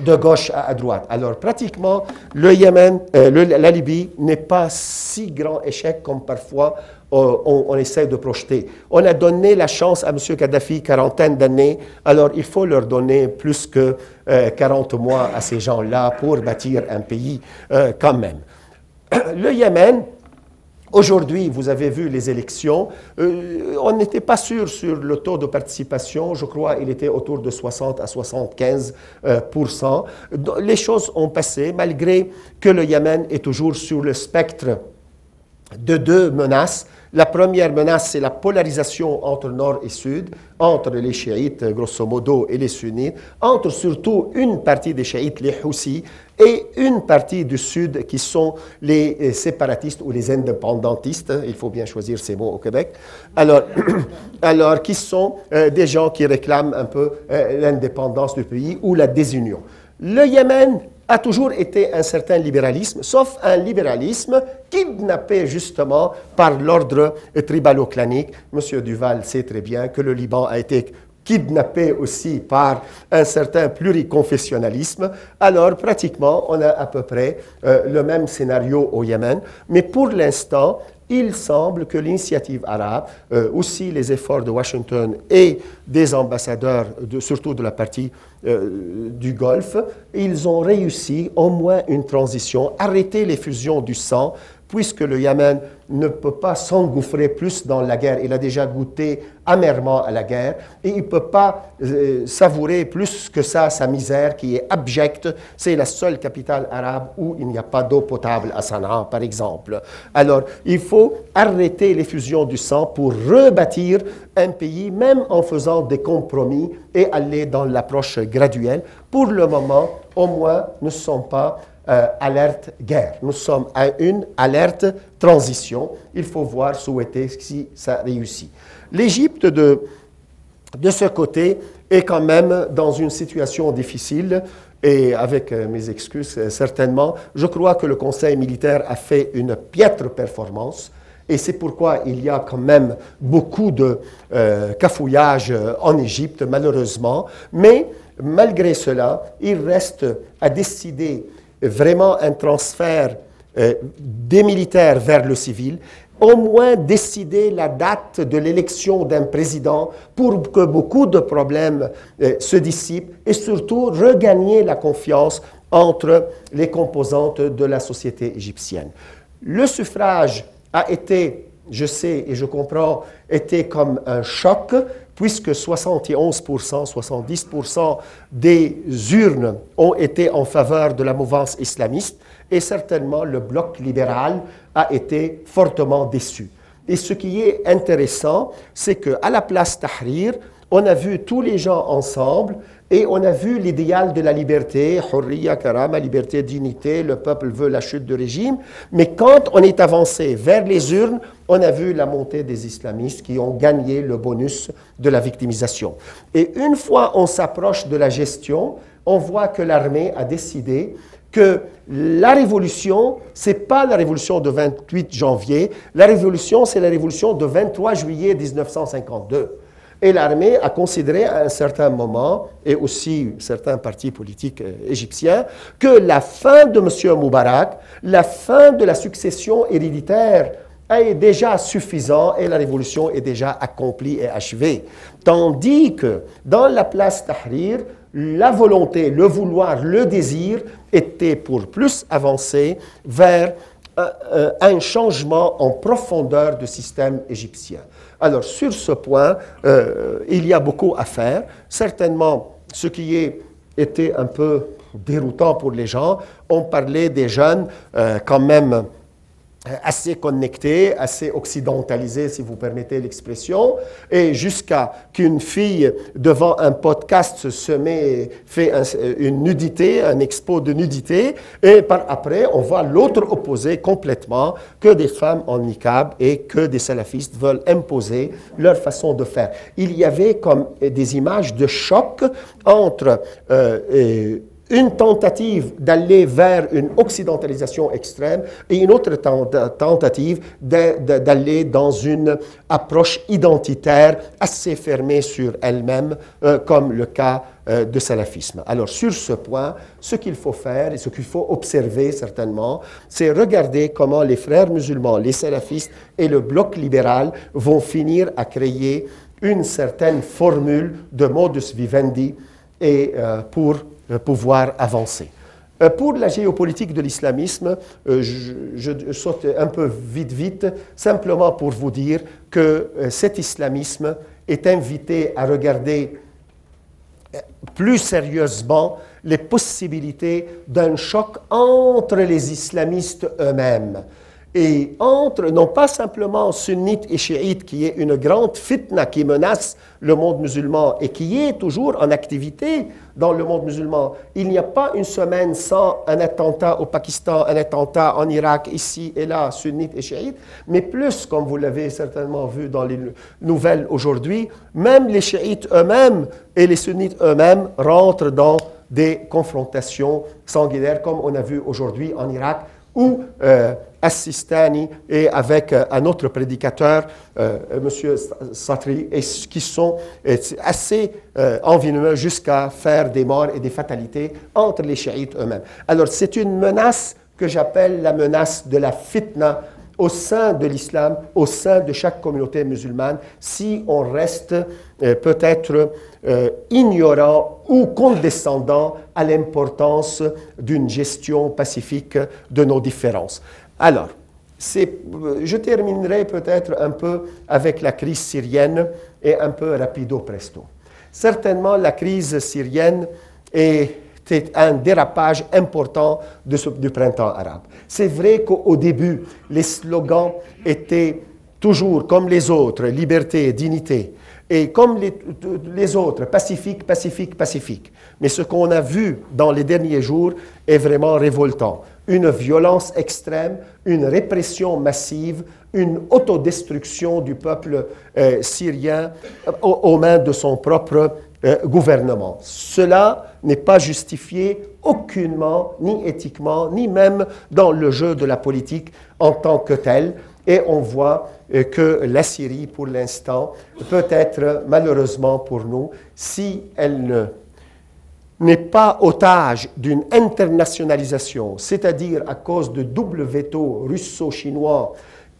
de gauche à, droite. Alors pratiquement, le Yémen, euh, la Libye n'est pas si grand échec comme parfois euh, on, essaie de projeter. On a donné la chance à M. Kadhafi quarantaine d'années, alors il faut leur donner plus que 40 euh, mois à ces gens-là pour bâtir un pays quand même. Le Yémen, Aujourd'hui, vous avez vu les élections. Euh, on n'était pas sûr sur le taux de participation. Je crois qu'il était autour de 60 à 75% euh, Les choses ont passé malgré que le Yémen est toujours sur le spectre de deux menaces la première menace, c'est la polarisation entre nord et sud, entre les chiites, grosso modo, et les sunnites, entre surtout une partie des chiites, les Houssis, et une partie du sud qui sont les euh, séparatistes ou les indépendantistes, il faut bien choisir ces mots au Québec, alors, alors qui sont euh, des gens qui réclament un peu euh, l'indépendance du pays ou la désunion. Le Yémen a toujours été un certain libéralisme, sauf un libéralisme kidnappé justement par l'ordre tribalo-clanique. Monsieur Duval sait très bien que le Liban a été kidnappé aussi par un certain pluriconfessionnalisme, alors pratiquement on a à peu près euh, le même scénario au Yémen. Mais pour l'instant, il semble que l'initiative arabe, euh, aussi les efforts de Washington et des ambassadeurs, surtout de la partie euh, du Golfe, ils ont réussi au moins une transition, arrêter les fusions du sang, puisque le Yémen ne peut pas s'engouffrer plus dans la guerre. Il a déjà goûté amèrement à la guerre et il ne peut pas euh, savourer plus que ça sa misère qui est abjecte. C'est la seule capitale arabe où il n'y a pas d'eau potable à Sanaa, par exemple. Alors, il faut arrêter les fusions du sang pour rebâtir un pays, même en faisant des compromis et aller dans l'approche graduelle. Pour le moment, au moins, ne sommes pas euh, alerte guerre. Nous sommes à une alerte transition. Il faut voir, souhaiter si ça réussit. L'Égypte, de, de ce côté, est quand même dans une situation difficile. Et avec euh, mes excuses, euh, certainement, je crois que le Conseil militaire a fait une piètre performance. Et c'est pourquoi il y a quand même beaucoup de cafouillage en Égypte, malheureusement. Mais malgré cela, il reste à décider vraiment un transfert euh, des militaires vers le civil, au moins décider la date de l'élection d'un président pour que beaucoup de problèmes euh, se dissipent et surtout regagner la confiance entre les composantes de la société égyptienne. Le suffrage a été, je sais et je comprends, été comme un choc puisque 71%, 70% des urnes ont été en faveur de la mouvance islamiste, et certainement le bloc libéral a été fortement déçu. Et ce qui est intéressant, c'est qu'à la place Tahrir, on a vu tous les gens ensemble et on a vu l'idéal de la liberté, hurriya, karama, liberté, dignité, le peuple veut la chute du régime. Mais quand on est avancé vers les urnes, on a vu la montée des islamistes qui ont gagné le bonus de la victimisation. Et une fois on s'approche de la gestion, on voit que l'armée a décidé que la révolution, ce n'est pas la révolution de 28 janvier, la révolution, c'est la révolution de 23 juillet 1952. Et l'armée a considéré à un certain moment, et aussi certains partis politiques euh, égyptiens, que la fin de M. Moubarak, la fin de la succession héréditaire est déjà suffisant et la révolution est déjà accomplie et achevée. Tandis que dans la place Tahrir, la volonté, le vouloir, le désir étaient pour plus avancer vers euh, euh, un changement en profondeur du système égyptien. Alors, sur ce point, euh, il y a beaucoup à faire. Certainement, ce qui est, était un peu déroutant pour les gens, on parlait des jeunes quand même euh, assez connecté, assez occidentalisé, si vous permettez l'expression, et jusqu'à qu'une fille devant un podcast se met, fait une nudité, un expo de nudité, et par après, on voit l'autre opposé complètement, que des femmes en niqab et que des salafistes veulent imposer leur façon de faire. Il y avait comme des images de choc entre euh, une tentative d'aller vers une occidentalisation extrême et une autre tentative d'aller dans une approche identitaire assez fermée sur elle-même, euh, comme le cas euh, de salafisme. Alors sur ce point, ce qu'il faut faire et ce qu'il faut observer certainement, c'est regarder comment les frères musulmans, les salafistes et le bloc libéral vont finir à créer une certaine formule de modus vivendi et euh, pour pouvoir avancer. Euh, pour la géopolitique de l'islamisme, euh, je, saute un peu vite, vite, simplement pour vous dire que euh, cet islamisme est invité à regarder plus sérieusement les possibilités d'un choc entre les islamistes eux-mêmes et entre, non pas simplement sunnites et chiites, qui est une grande fitna qui menace le monde musulman et qui est toujours en activité dans le monde musulman. Il n'y a pas une semaine sans un attentat au Pakistan, un attentat en Irak, ici et là, sunnites et chiites, mais plus, comme vous l'avez certainement vu dans les nouvelles aujourd'hui, même les chiites eux-mêmes et les sunnites eux-mêmes rentrent dans des confrontations sanguinaires, comme on a vu aujourd'hui en Irak, où euh, Assistani et avec euh, un autre prédicateur, euh, M. Satri, qui sont euh, assez envenimeux jusqu'à faire des morts et des fatalités entre les chiites eux-mêmes. Alors c'est une menace que j'appelle la menace de la fitna au sein de l'islam, au sein de chaque communauté musulmane, si on reste peut-être ignorant ou condescendant à l'importance d'une gestion pacifique de nos différences. Alors, je terminerai peut-être un peu avec la crise syrienne et un peu rapido presto. Certainement, la crise syrienne était un dérapage important du printemps arabe. C'est vrai qu'au début, les slogans étaient toujours comme les autres, liberté, dignité, et comme les, autres, pacifique, pacifique, pacifique. Mais ce qu'on a vu dans les derniers jours est vraiment révoltant une violence extrême, une répression massive, une autodestruction du peuple euh, syrien euh, aux, mains de son propre euh, gouvernement. Cela n'est pas justifié aucunement, ni éthiquement, ni même dans le jeu de la politique en tant que tel. Et on voit que la Syrie, pour l'instant, peut être malheureusement pour nous, si elle ne n'est pas otage d'une internationalisation, c'est-à-dire à cause de double veto russo-chinois,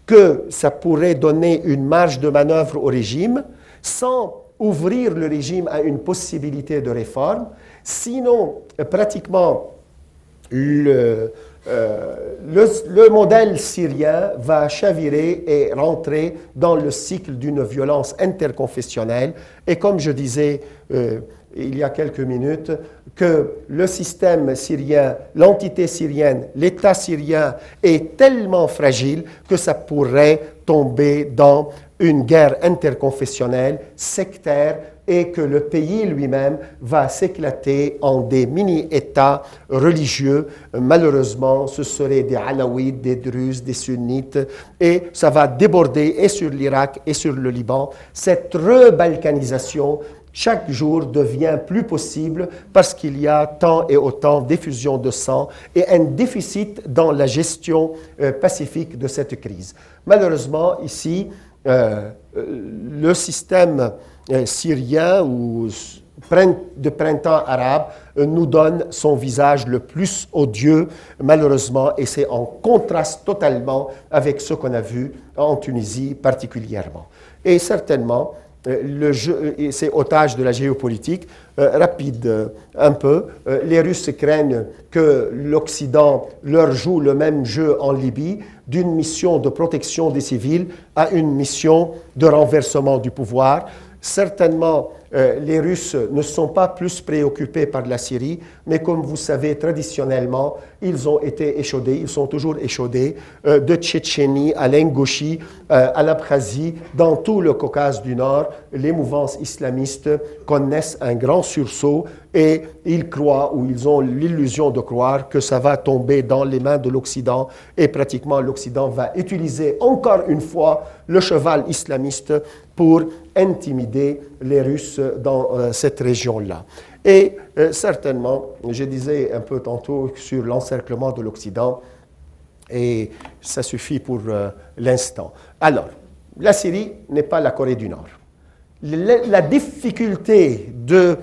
que ça pourrait donner une marge de manœuvre au régime, sans ouvrir le régime à une possibilité de réforme. Sinon, pratiquement, le, euh, le, modèle syrien va chavirer et rentrer dans le cycle d'une violence interconfessionnelle. Et comme je disais, euh, il y a quelques minutes que le système syrien, l'entité syrienne, l'État syrien est tellement fragile que ça pourrait tomber dans une guerre interconfessionnelle, sectaire, et que le pays lui-même va s'éclater en des mini-États religieux. Malheureusement, ce seraient des Alaouites, des Druzes, des Sunnites, et ça va déborder et sur l'Irak et sur le Liban. Cette rebalkanisation chaque jour devient plus possible parce qu'il y a tant et autant d'effusion de sang et un déficit dans la gestion euh, pacifique de cette crise. Malheureusement, ici, euh, euh, le système syrien ou de printemps arabe nous donne son visage le plus odieux, malheureusement, et c'est en contraste totalement avec ce qu'on a vu en Tunisie particulièrement. Et certainement, euh, le jeu, c'est otage de la géopolitique. Euh, rapide euh, un peu, les Russes craignent que l'Occident leur joue le même jeu en Libye, d'une mission de protection des civils à une mission de renversement du pouvoir. Certainement, euh, les Russes ne sont pas plus préoccupés par la Syrie, mais comme vous savez, traditionnellement, ils ont été échaudés, ils sont toujours échaudés, euh, de Tchétchénie à l'Ingouchie, euh, à l'Abkhazie, dans tout le Caucase du Nord, les mouvances islamistes connaissent un grand sursaut et ils croient ou ils ont l'illusion de croire que ça va tomber dans les mains de l'Occident et pratiquement l'Occident va utiliser encore une fois le cheval islamiste pour intimider les Russes dans euh, cette région-là. Et euh, certainement, je disais un peu tantôt sur l'encerclement de l'Occident, et ça suffit pour euh, l'instant. Alors, la Syrie n'est pas la Corée du Nord. La, difficulté de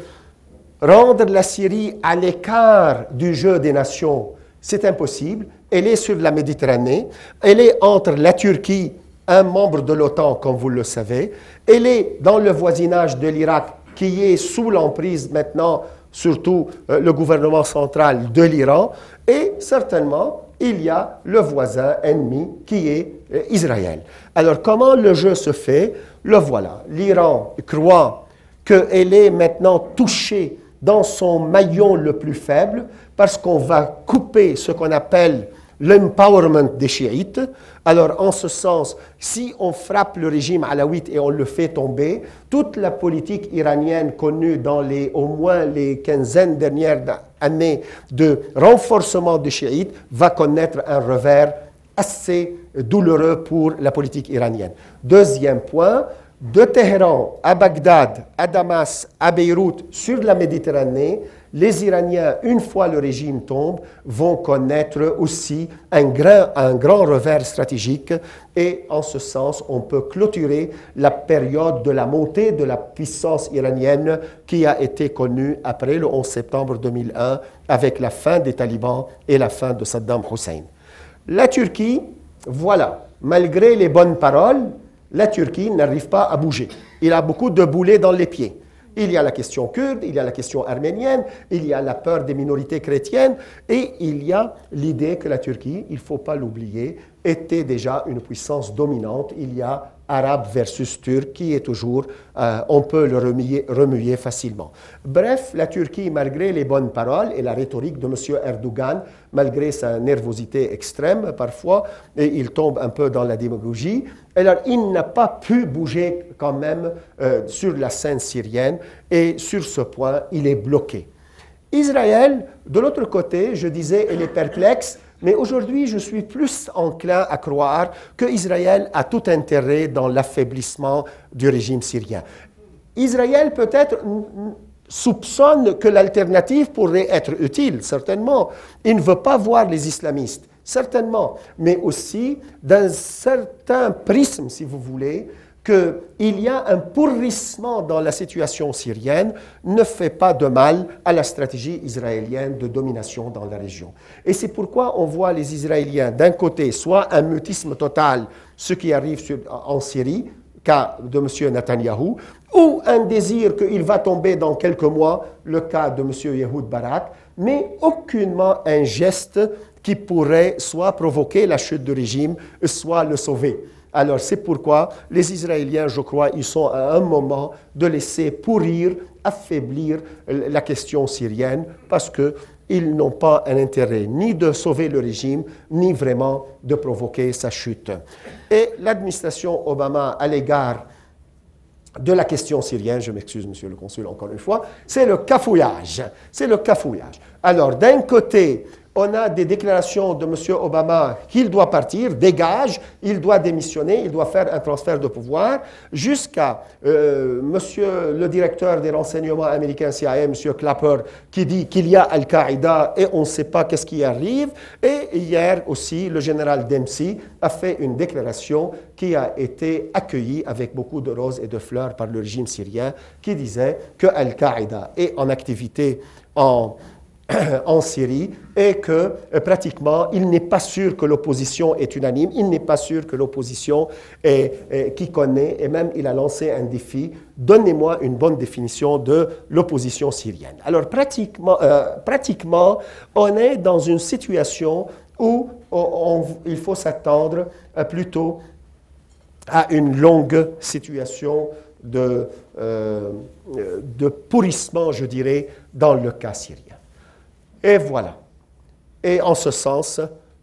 rendre la Syrie à l'écart du jeu des nations, c'est impossible. Elle est sur la Méditerranée, elle est entre la Turquie un membre de l'OTAN, comme vous le savez. Elle est dans le voisinage de l'Irak, qui est sous l'emprise maintenant surtout euh, le gouvernement central de l'Iran, et certainement il y a le voisin ennemi qui est euh, Israël. Alors comment le jeu se fait? Le voilà. L'Iran croit qu'elle est maintenant touchée dans son maillon le plus faible parce qu'on va couper ce qu'on appelle l'empowerment des chiites. Alors, en ce sens, si on frappe le régime alawite et on le fait tomber, toute la politique iranienne connue dans les, au moins les quinzaines dernières années de renforcement des chiites va connaître un revers assez douloureux pour la politique iranienne. Deuxième point, de Téhéran à Bagdad, à Damas, à Beyrouth, sur la Méditerranée, les Iraniens, une fois le régime tombe, vont connaître aussi un grand, un grand revers stratégique et en ce sens, on peut clôturer la période de la montée de la puissance iranienne qui a été connue après le 11 septembre 2001 avec la fin des talibans et la fin de Saddam Hussein. La Turquie, voilà, malgré les bonnes paroles, la Turquie n'arrive pas à bouger. Il a beaucoup de boulets dans les pieds. Il y a la question kurde, il y a la question arménienne, il y a la peur des minorités chrétiennes et il y a l'idée que la Turquie, il ne faut pas l'oublier, était déjà une puissance dominante. Il y a arabe versus turc qui est toujours, euh, on peut le remuer, facilement. Bref, la Turquie, malgré les bonnes paroles et la rhétorique de M. Erdogan, malgré sa nervosité extrême parfois, et il tombe un peu dans la démagogie, alors il n'a pas pu bouger quand même euh, sur la scène syrienne et sur ce point, il est bloqué. Israël, de l'autre côté, je disais, elle est perplexe mais aujourd'hui, je suis plus enclin à croire qu'Israël a tout intérêt dans l'affaiblissement du régime syrien. Israël peut-être soupçonne que l'alternative pourrait être utile, certainement. Il ne veut pas voir les islamistes, certainement, mais aussi d'un certain prisme, si vous voulez, qu'il y a un pourrissement dans la situation syrienne ne fait pas de mal à la stratégie israélienne de domination dans la région. Et c'est pourquoi on voit les Israéliens, d'un côté, soit un mutisme total, ce qui arrive en Syrie, cas de M. Netanyahou, ou un désir qu'il va tomber dans quelques mois, le cas de M. Yehoud Barak, mais aucunement un geste qui pourrait soit provoquer la chute du régime, soit le sauver. Alors c'est pourquoi les Israéliens, je crois, ils sont à un moment de laisser pourrir, affaiblir la question syrienne parce qu'ils n'ont pas un intérêt ni de sauver le régime, ni vraiment de provoquer sa chute. Et l'administration Obama à l'égard de la question syrienne, je m'excuse, monsieur le consul, encore une fois, c'est le cafouillage. C'est le cafouillage. Alors, d'un côté, on a des déclarations de M. Obama qu'il doit partir, dégage, il doit démissionner, il doit faire un transfert de pouvoir, jusqu'à euh, M. le directeur des renseignements américains CIA, M. Clapper, qui dit qu'il y a Al-Qaïda et on ne sait pas qu'est-ce qui arrive. Et hier aussi, le général Dempsey a fait une déclaration qui a été accueillie avec beaucoup de roses et de fleurs par le régime syrien, qui disait que Al-Qaïda est en activité en en Syrie et que euh, pratiquement il n'est pas sûr que l'opposition est unanime, il n'est pas sûr que l'opposition est, qui connaît, et même il a lancé un défi, donnez-moi une bonne définition de l'opposition syrienne. Alors pratiquement, euh, pratiquement, on est dans une situation où il faut s'attendre euh, plutôt à une longue situation de, de pourrissement, je dirais, dans le cas syrien. Et voilà. Et en ce sens,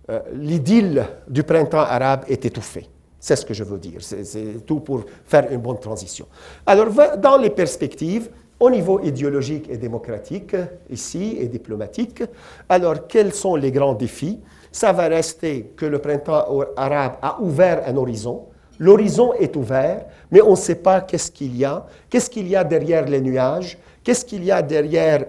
euh, l'idylle du printemps arabe est étouffée. C'est ce que je veux dire. C'est tout pour faire une bonne transition. Alors, dans les perspectives, au niveau idéologique et démocratique, ici, et diplomatique, alors quels sont les grands défis? Ça va rester que le printemps arabe a ouvert un horizon. L'horizon est ouvert, mais on ne sait pas qu'est-ce qu'il y a, qu'est-ce qu'il y a derrière les nuages, Qu'est-ce qu'il y a derrière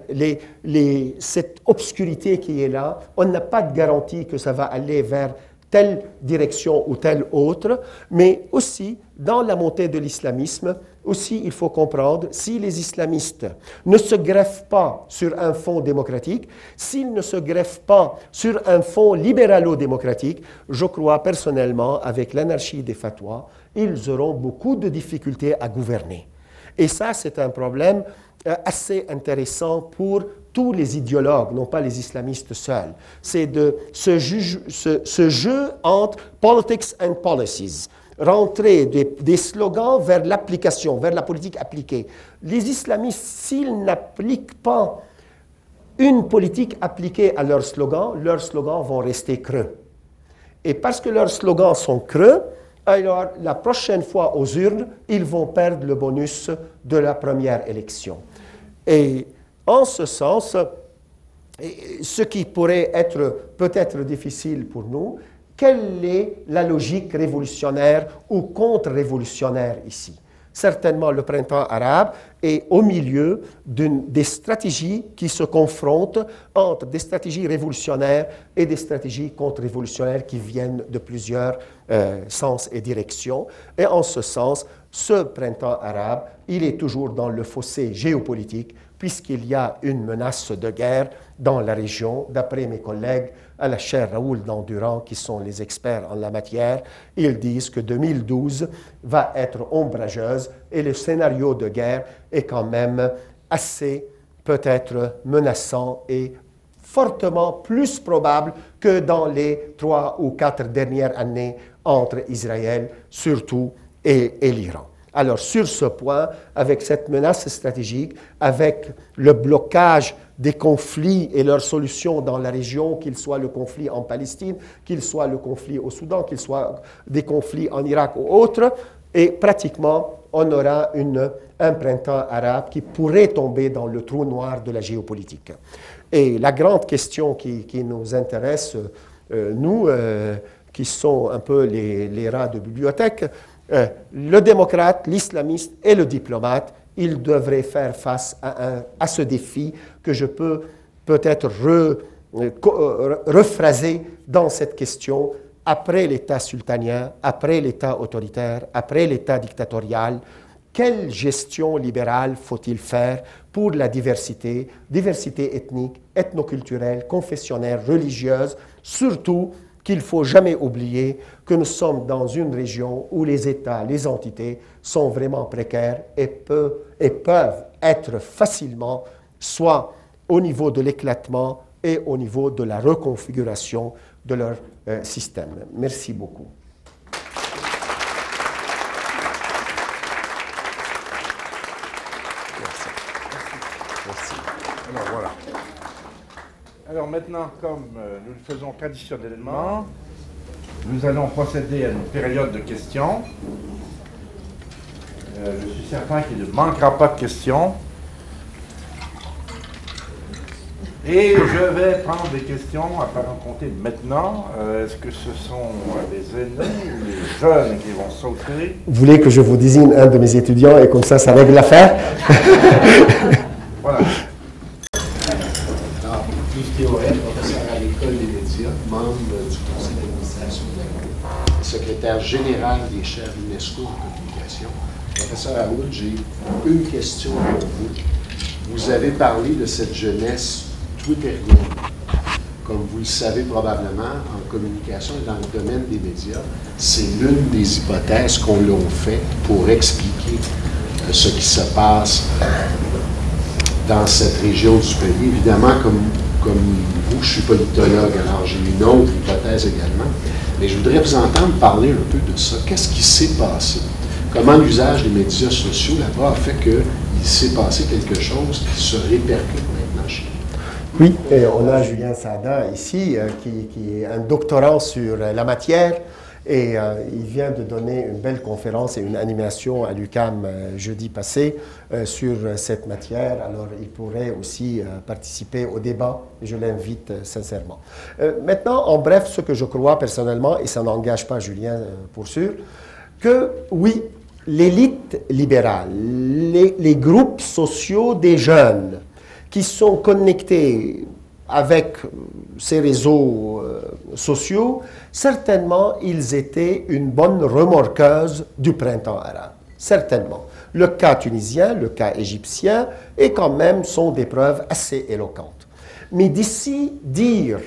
cette obscurité qui est là? On n'a pas de garantie que ça va aller vers telle direction ou telle autre, mais aussi dans la montée de l'islamisme, aussi il faut comprendre si les islamistes ne se greffent pas sur un fond démocratique, s'ils ne se greffent pas sur un fond libéralo-démocratique, je crois personnellement, avec l'anarchie des fatwas, ils auront beaucoup de difficultés à gouverner. Et ça, c'est un problème assez intéressant pour tous les idéologues, non pas les islamistes seuls. C'est de ce, jeu, entre politics and policies, rentrer des, des slogans vers l'application, vers la politique appliquée. Les islamistes, s'ils n'appliquent pas une politique appliquée à leurs slogans, leurs slogans vont rester creux. Et parce que leurs slogans sont creux, alors la prochaine fois aux urnes, ils vont perdre le bonus de la première élection. Et en ce sens, ce qui pourrait être peut-être difficile pour nous, quelle est la logique révolutionnaire ou contre-révolutionnaire ici? Certainement, le printemps arabe est au milieu des stratégies qui se confrontent entre des stratégies révolutionnaires et des stratégies contre-révolutionnaires qui viennent de plusieurs euh, sens et directions. Et en ce sens, ce printemps arabe, il est toujours dans le fossé géopolitique puisqu'il y a une menace de guerre dans la région. D'après mes collègues à la chaire Raoul d'Endurant, qui sont les experts en la matière, ils disent que 2012 va être ombrageuse et le scénario de guerre est quand même assez peut-être menaçant et fortement plus probable que dans les trois ou quatre dernières années entre Israël surtout et l'Iran. Alors sur ce point, avec cette menace stratégique, avec le blocage des conflits et leurs solutions dans la région, qu'il soit le conflit en Palestine, qu'il soit le conflit au Soudan, qu'il soit des conflits en Irak ou autres, et pratiquement on aura une, un printemps arabe qui pourrait tomber dans le trou noir de la géopolitique. Et la grande question qui, nous intéresse, euh, nous, euh, qui sommes un peu les rats de bibliothèque, euh, le démocrate, l'islamiste et le diplomate, ils devraient faire face à, ce défi que je peux peut-être re, euh, euh, rephraser dans cette question. Après l'État sultanien, après l'État autoritaire, après l'État dictatorial, quelle gestion libérale faut-il faire pour la diversité, diversité ethnique, ethnoculturelle, confessionnelle, religieuse, surtout qu'il ne faut jamais oublier que nous sommes dans une région où les États, les entités sont vraiment précaires et, peuvent être facilement, soit au niveau de l'éclatement et au niveau de la reconfiguration de leur euh, système. Merci beaucoup. Alors maintenant, comme euh, nous le faisons traditionnellement, nous allons procéder à une période de questions. Euh, je suis certain qu'il ne manquera pas de questions. Et je vais prendre des questions à pas compter maintenant. Euh, est-ce que ce sont les aînés ou les jeunes qui vont sauter? Vous voulez que je vous désigne un de mes étudiants et comme ça, ça règle l'affaire? chaires UNESCO en communication. Professeur Raoul, j'ai une question pour vous. Vous avez parlé de cette jeunesse twitterienne. Comme vous le savez probablement, en communication et dans le domaine des médias, c'est l'une des hypothèses qu'on l'a fait pour expliquer euh, ce qui se passe dans cette région du pays. Évidemment, comme, comme vous, je suis politologue, alors j'ai une autre hypothèse également. Mais je voudrais vous entendre parler un peu de ça. Qu'est-ce qui s'est passé? Comment l'usage des médias sociaux là-bas a fait qu'il s'est passé quelque chose qui se répercute maintenant chez nous? Oui, et on a Julien Sada ici, euh, qui, qui, est un doctorant sur la matière. Et euh, il vient de donner une belle conférence et une animation à l'UCAM euh, jeudi passé euh, sur cette matière. Alors, il pourrait aussi participer au débat je l'invite sincèrement. maintenant, en bref, ce que je crois personnellement, et ça n'engage pas Julien pour sûr, que oui, l'élite libérale, les groupes sociaux des jeunes qui sont connectés avec ces réseaux sociaux, certainement ils étaient une bonne remorqueuse du printemps arabe. Certainement. Le cas tunisien, le cas égyptien, et quand même sont des preuves assez éloquentes. Mais d'ici dire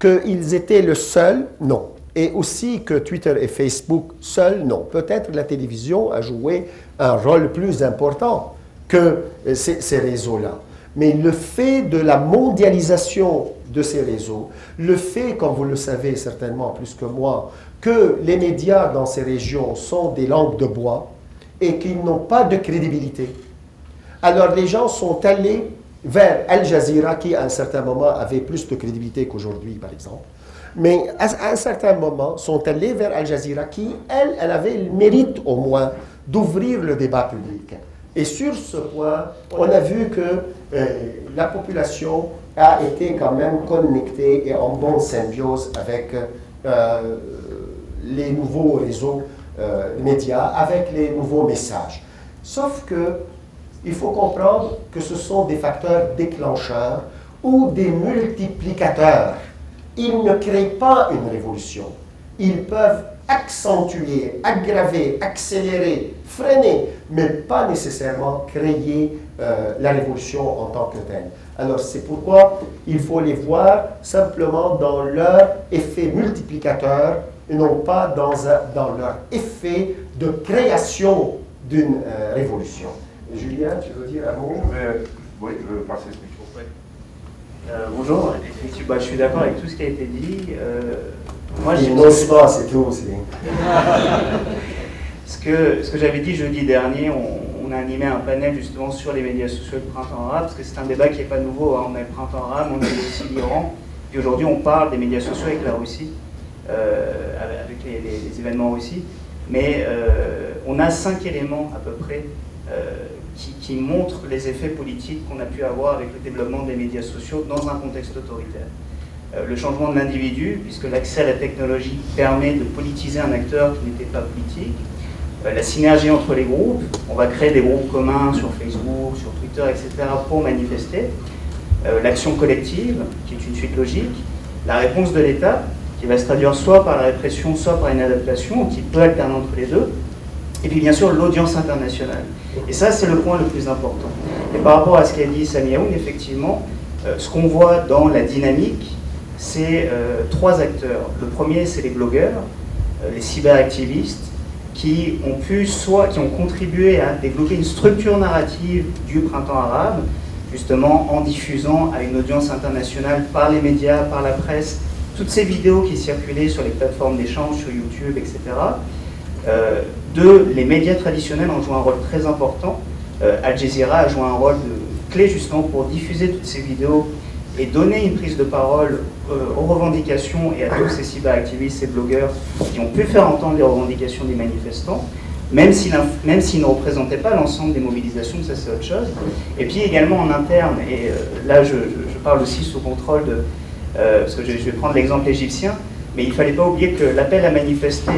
qu'ils étaient le seul, non. Et aussi que Twitter et Facebook seuls, non. Peut-être la télévision a joué un rôle plus important. que ces, ces réseaux-là. Mais le fait de la mondialisation de ces réseaux, le fait, comme vous le savez certainement plus que moi, que les médias dans ces régions sont des langues de bois et qu'ils n'ont pas de crédibilité, alors les gens sont allés vers Al Jazeera, qui à un certain moment avait plus de crédibilité qu'aujourd'hui, par exemple. Mais à un certain moment, sont allés vers Al Jazeera, qui, elle, elle avait le mérite au moins d'ouvrir le débat public. Et sur ce point, on a vu que euh, la population a été quand même connectée et en bonne symbiose avec euh, les nouveaux réseaux euh, médias, avec les nouveaux messages. Sauf que il faut comprendre que ce sont des facteurs déclencheurs ou des multiplicateurs. Ils ne créent pas une révolution. Ils peuvent accentuer, aggraver, accélérer, freiner, mais pas nécessairement créer euh, la révolution en tant que telle. Alors c'est pourquoi il faut les voir simplement dans leur effet multiplicateur et non pas dans, dans leur effet de création d'une euh, révolution. Julien, tu veux dire un mot? Oui, je veux passer ce micro. Euh, bonjour, effectivement, bah, je suis d'accord avec tout ce qui a été dit. moi, Il n'ose pas, c'est tout aussi. ce que, ce que j'avais dit jeudi dernier, on, a animé un panel justement sur les médias sociaux de printemps arabe, parce que c'est un débat qui n'est pas nouveau. Hein. On a le printemps arabe, on a aussi l'Iran, puis aujourd'hui on parle des médias sociaux avec la Russie, euh, avec les, événements aussi. Mais euh, on a cinq éléments à peu près euh, qui, montrent les effets politiques qu'on a pu avoir avec le développement des médias sociaux dans un contexte autoritaire. le changement de l'individu, puisque l'accès à la technologie permet de politiser un acteur qui n'était pas politique, la synergie entre les groupes. On va créer des groupes communs sur Facebook, sur Twitter, etc. pour manifester. Euh, l'action collective, qui est une suite logique. La réponse de l'État, qui va se traduire soit par la répression, soit par une adaptation, qui peut alterner entre les deux. Et puis bien sûr l'audience internationale. Et ça, c'est le point le plus important. Et par rapport à ce qu'a dit Sami Aoun, effectivement, euh, ce qu'on voit dans la dynamique, c'est trois acteurs. Le premier, c'est les blogueurs, les cyberactivistes, qui ont pu soit qui ont contribué à développer une structure narrative du printemps arabe, justement en diffusant à une audience internationale par les médias, par la presse, toutes ces vidéos qui circulaient sur les plateformes d'échange, sur YouTube, etc. Euh, deux, les médias traditionnels ont joué un rôle très important. Euh, Al Jazeera a joué un rôle clé justement pour diffuser toutes ces vidéos et donner une prise de parole euh, aux revendications et à tous ces cyberactivistes et blogueurs qui ont pu faire entendre les revendications des manifestants, même s'ils ne représentaient pas l'ensemble des mobilisations, ça c'est autre chose. Et puis également en interne, et euh, là je, parle aussi sous contrôle de... Euh, parce que je, vais prendre l'exemple égyptien, mais il ne fallait pas oublier que l'appel à manifester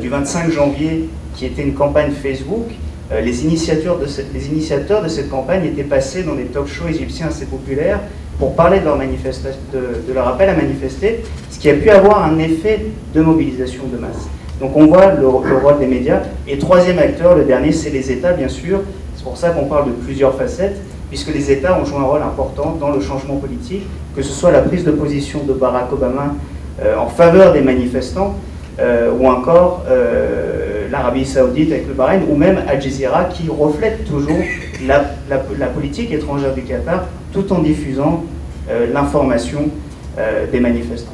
du 25 janvier, qui était une campagne Facebook, les, initiateurs de cette, les initiateurs de cette campagne étaient passés dans des talk shows égyptiens assez populaires pour parler de leur, de, leur appel à manifester, ce qui a pu avoir un effet de mobilisation de masse. Donc on voit le, rôle des médias. Et troisième acteur, le dernier, c'est les États, bien sûr. C'est pour ça qu'on parle de plusieurs facettes, puisque les États ont joué un rôle important dans le changement politique, que ce soit la prise de position de Barack Obama euh, en faveur des manifestants, euh, ou encore euh, l'Arabie saoudite avec le Bahreïn, ou même Al Jazeera qui reflète toujours la, la politique étrangère du Qatar tout en diffusant euh, l'information euh, des manifestants.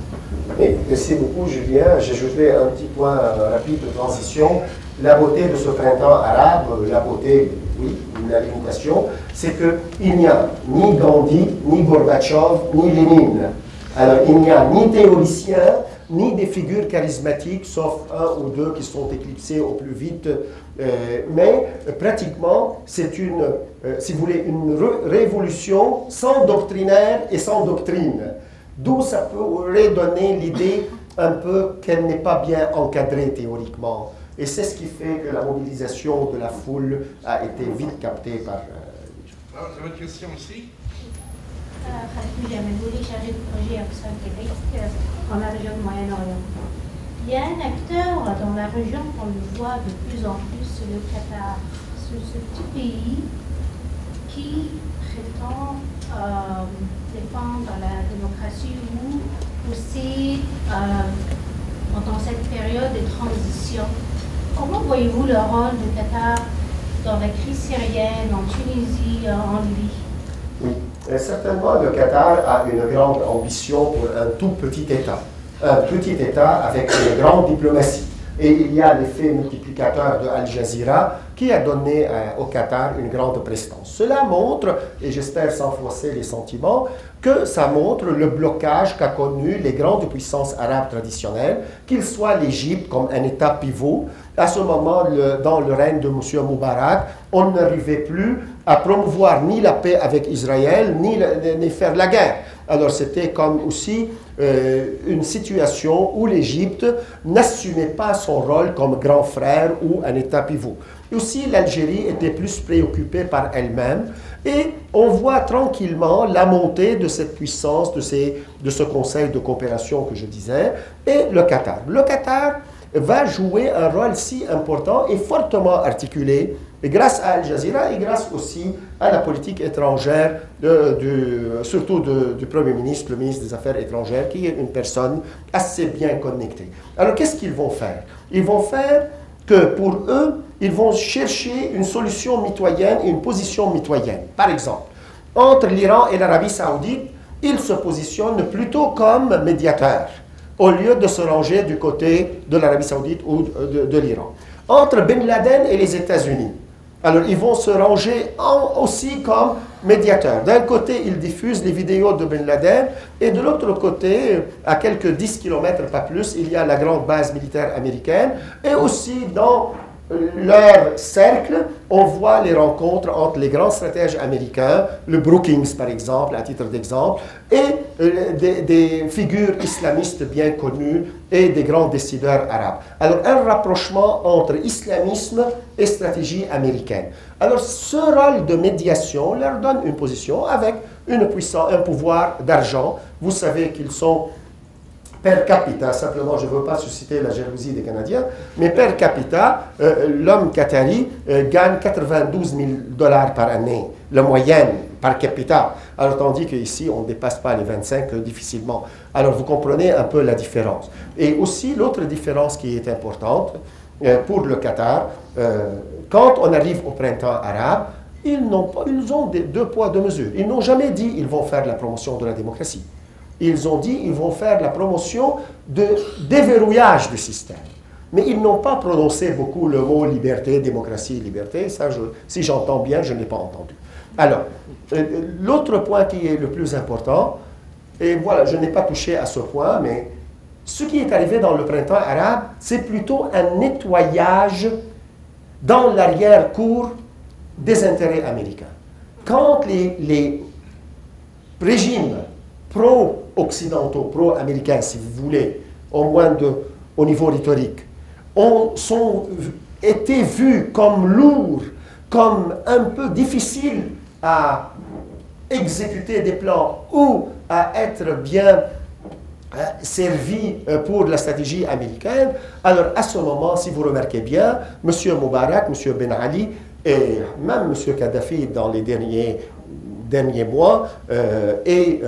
merci beaucoup, Julien. J'ajouterai un petit point euh, rapide de transition. La beauté de ce printemps arabe, la beauté, oui, la limitation, c'est qu'il n'y a ni Gandhi, ni Gorbatchev, ni Lénine. Alors, il n'y a ni théoricien, ni des figures charismatiques, sauf un ou deux qui sont éclipsés au plus vite. Euh, mais euh, pratiquement, c'est une, euh, si vous voulez, une révolution sans doctrinaire et sans doctrine. D'où ça pourrait donner l'idée un peu qu'elle n'est pas bien encadrée théoriquement. Et c'est ce qui fait que la mobilisation de la foule a été vite captée par... Alors, votre question aussi Projet Québec en la région Moyen-Orient. Il y a un acteur dans la région qu'on le voit de plus en plus, c'est le Qatar. C'est ce petit pays qui prétend défendre la démocratie ou aussi dans cette période de transition. Comment voyez-vous le rôle du Qatar dans la crise syrienne, en Tunisie, en Libye certainement le Qatar a une grande ambition pour un tout petit État. Un petit État avec une grande diplomatie. Et il y a l'effet multiplicateur de Al Jazeera qui a donné euh, au Qatar une grande prestance. Cela montre, et j'espère sans forcer les sentiments, que ça montre le blocage qu'a connu les grandes puissances arabes traditionnelles, qu'il soit l'Égypte comme un État pivot. À ce moment, dans le règne de M. Moubarak, on n'arrivait plus à promouvoir ni la paix avec Israël, ni, faire la guerre. Alors c'était comme aussi euh, une situation où l'Égypte n'assumait pas son rôle comme grand frère ou un État pivot. Aussi, l'Algérie était plus préoccupée par elle-même et on voit tranquillement la montée de cette puissance, de, ces, de ce conseil de coopération que je disais, et le Qatar. Le Qatar va jouer un rôle si important et fortement articulé et grâce à Al Jazeera et grâce aussi à la politique étrangère, surtout du Premier ministre, le ministre des Affaires étrangères, qui est une personne assez bien connectée. Alors qu'est-ce qu'ils vont faire? Ils vont faire que pour eux, ils vont chercher une solution mitoyenne et une position mitoyenne. Par exemple, entre l'Iran et l'Arabie saoudite, ils se positionnent plutôt comme médiateurs, au lieu de se ranger du côté de l'Arabie saoudite ou de, l'Iran. Entre Ben Laden et les États-Unis, alors, ils vont se ranger aussi comme médiateurs. D'un côté, ils diffusent les vidéos de Ben Laden, et de l'autre côté, à quelques 10 km, pas plus, il y a la grande base militaire américaine, et aussi dans leur cercle, on voit les rencontres entre les grands stratèges américains, le Brookings par exemple, à titre d'exemple, et euh, des, figures islamistes bien connues et des grands décideurs arabes. Alors un rapprochement entre islamisme et stratégie américaine. Alors ce rôle de médiation leur donne une position avec une puissance, un pouvoir d'argent. Vous savez qu'ils sont per capita, simplement je ne veux pas susciter la jalousie des Canadiens, mais per capita, euh, l'homme qatari euh, gagne 92 000 dollars par année, la moyenne par capita. Alors tandis qu'ici, on ne dépasse pas les 25 euh, difficilement. Alors vous comprenez un peu la différence. Et aussi l'autre différence qui est importante pour le Qatar, quand on arrive au printemps arabe, ils, ont, ils ont deux poids, deux mesures. Ils n'ont jamais dit qu'ils vont faire la promotion de la démocratie. Ils ont dit qu'ils vont faire la promotion de déverrouillage du système. Mais ils n'ont pas prononcé beaucoup le mot liberté, démocratie, liberté. Si j'entends bien, je n'ai pas entendu. Alors, euh, l'autre point qui est le plus important, et voilà, je n'ai pas touché à ce point, mais ce qui est arrivé dans le printemps arabe, c'est plutôt un nettoyage dans l'arrière-cour des intérêts américains. Quand les, les régimes pro-occidentaux, pro-américains, si vous voulez, au moins de, au niveau rhétorique, ont été vus comme lourds, comme un peu difficiles à exécuter des plans ou à être bien euh, servis euh, pour la stratégie américaine. Alors à ce moment, si vous remarquez bien, M. Moubarak, M. Ben Ali et même M. Kadhafi dans les derniers derniers mois euh, et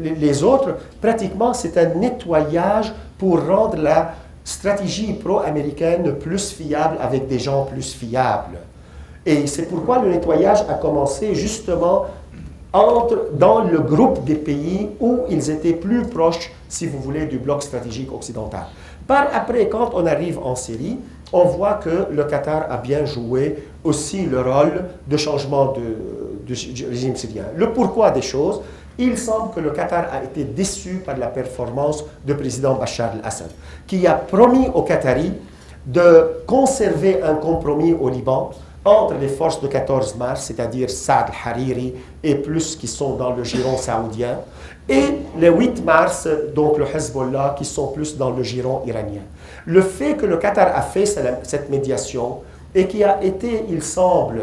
les autres, pratiquement c'est un nettoyage pour rendre la stratégie pro-américaine plus fiable avec des gens plus fiables. Et c'est pourquoi le nettoyage a commencé justement entre, dans le groupe des pays où ils étaient plus proches, si vous voulez, du bloc stratégique occidental. Par après, quand on arrive en Syrie, on voit que le Qatar a bien joué aussi le rôle de changement du régime syrien. Le pourquoi des choses, il semble que le Qatar a été déçu par la performance du président Bachar al-Assad, qui a promis aux Qataris de conserver un compromis au Liban entre les forces de 14 mars, c'est-à-dire Saad al-Hariri et plus qui sont dans le giron saoudien, et le 8 mars, donc le Hezbollah, qui sont plus dans le giron iranien. Le fait que le Qatar a fait cette médiation et qui a été, il semble,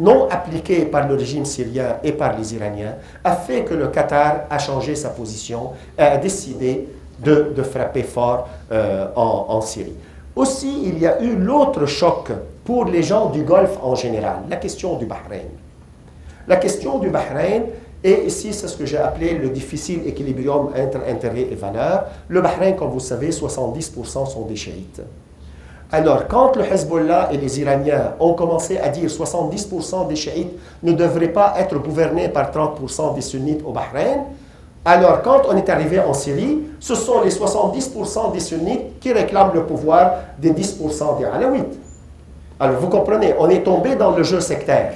non appliqué par le régime syrien et par les Iraniens, a fait que le Qatar a changé sa position et a décidé de, frapper fort euh, en, en, Syrie. Aussi, il y a eu l'autre choc pour les gens du Golfe en général, la question du Bahreïn. La question du Bahreïn, et ici, c'est ce que j'ai appelé le difficile équilibrium entre intérêts et valeurs. Le Bahreïn, comme vous savez, 70% sont des chiites. Alors, quand le Hezbollah et les Iraniens ont commencé à dire 70% des chiites ne devraient pas être gouvernés par 30% des sunnites au Bahreïn, alors quand on est arrivé en Syrie, ce sont les 70% des sunnites qui réclament le pouvoir des 10% des alaouites. Alors vous comprenez, on est tombé dans le jeu sectaire.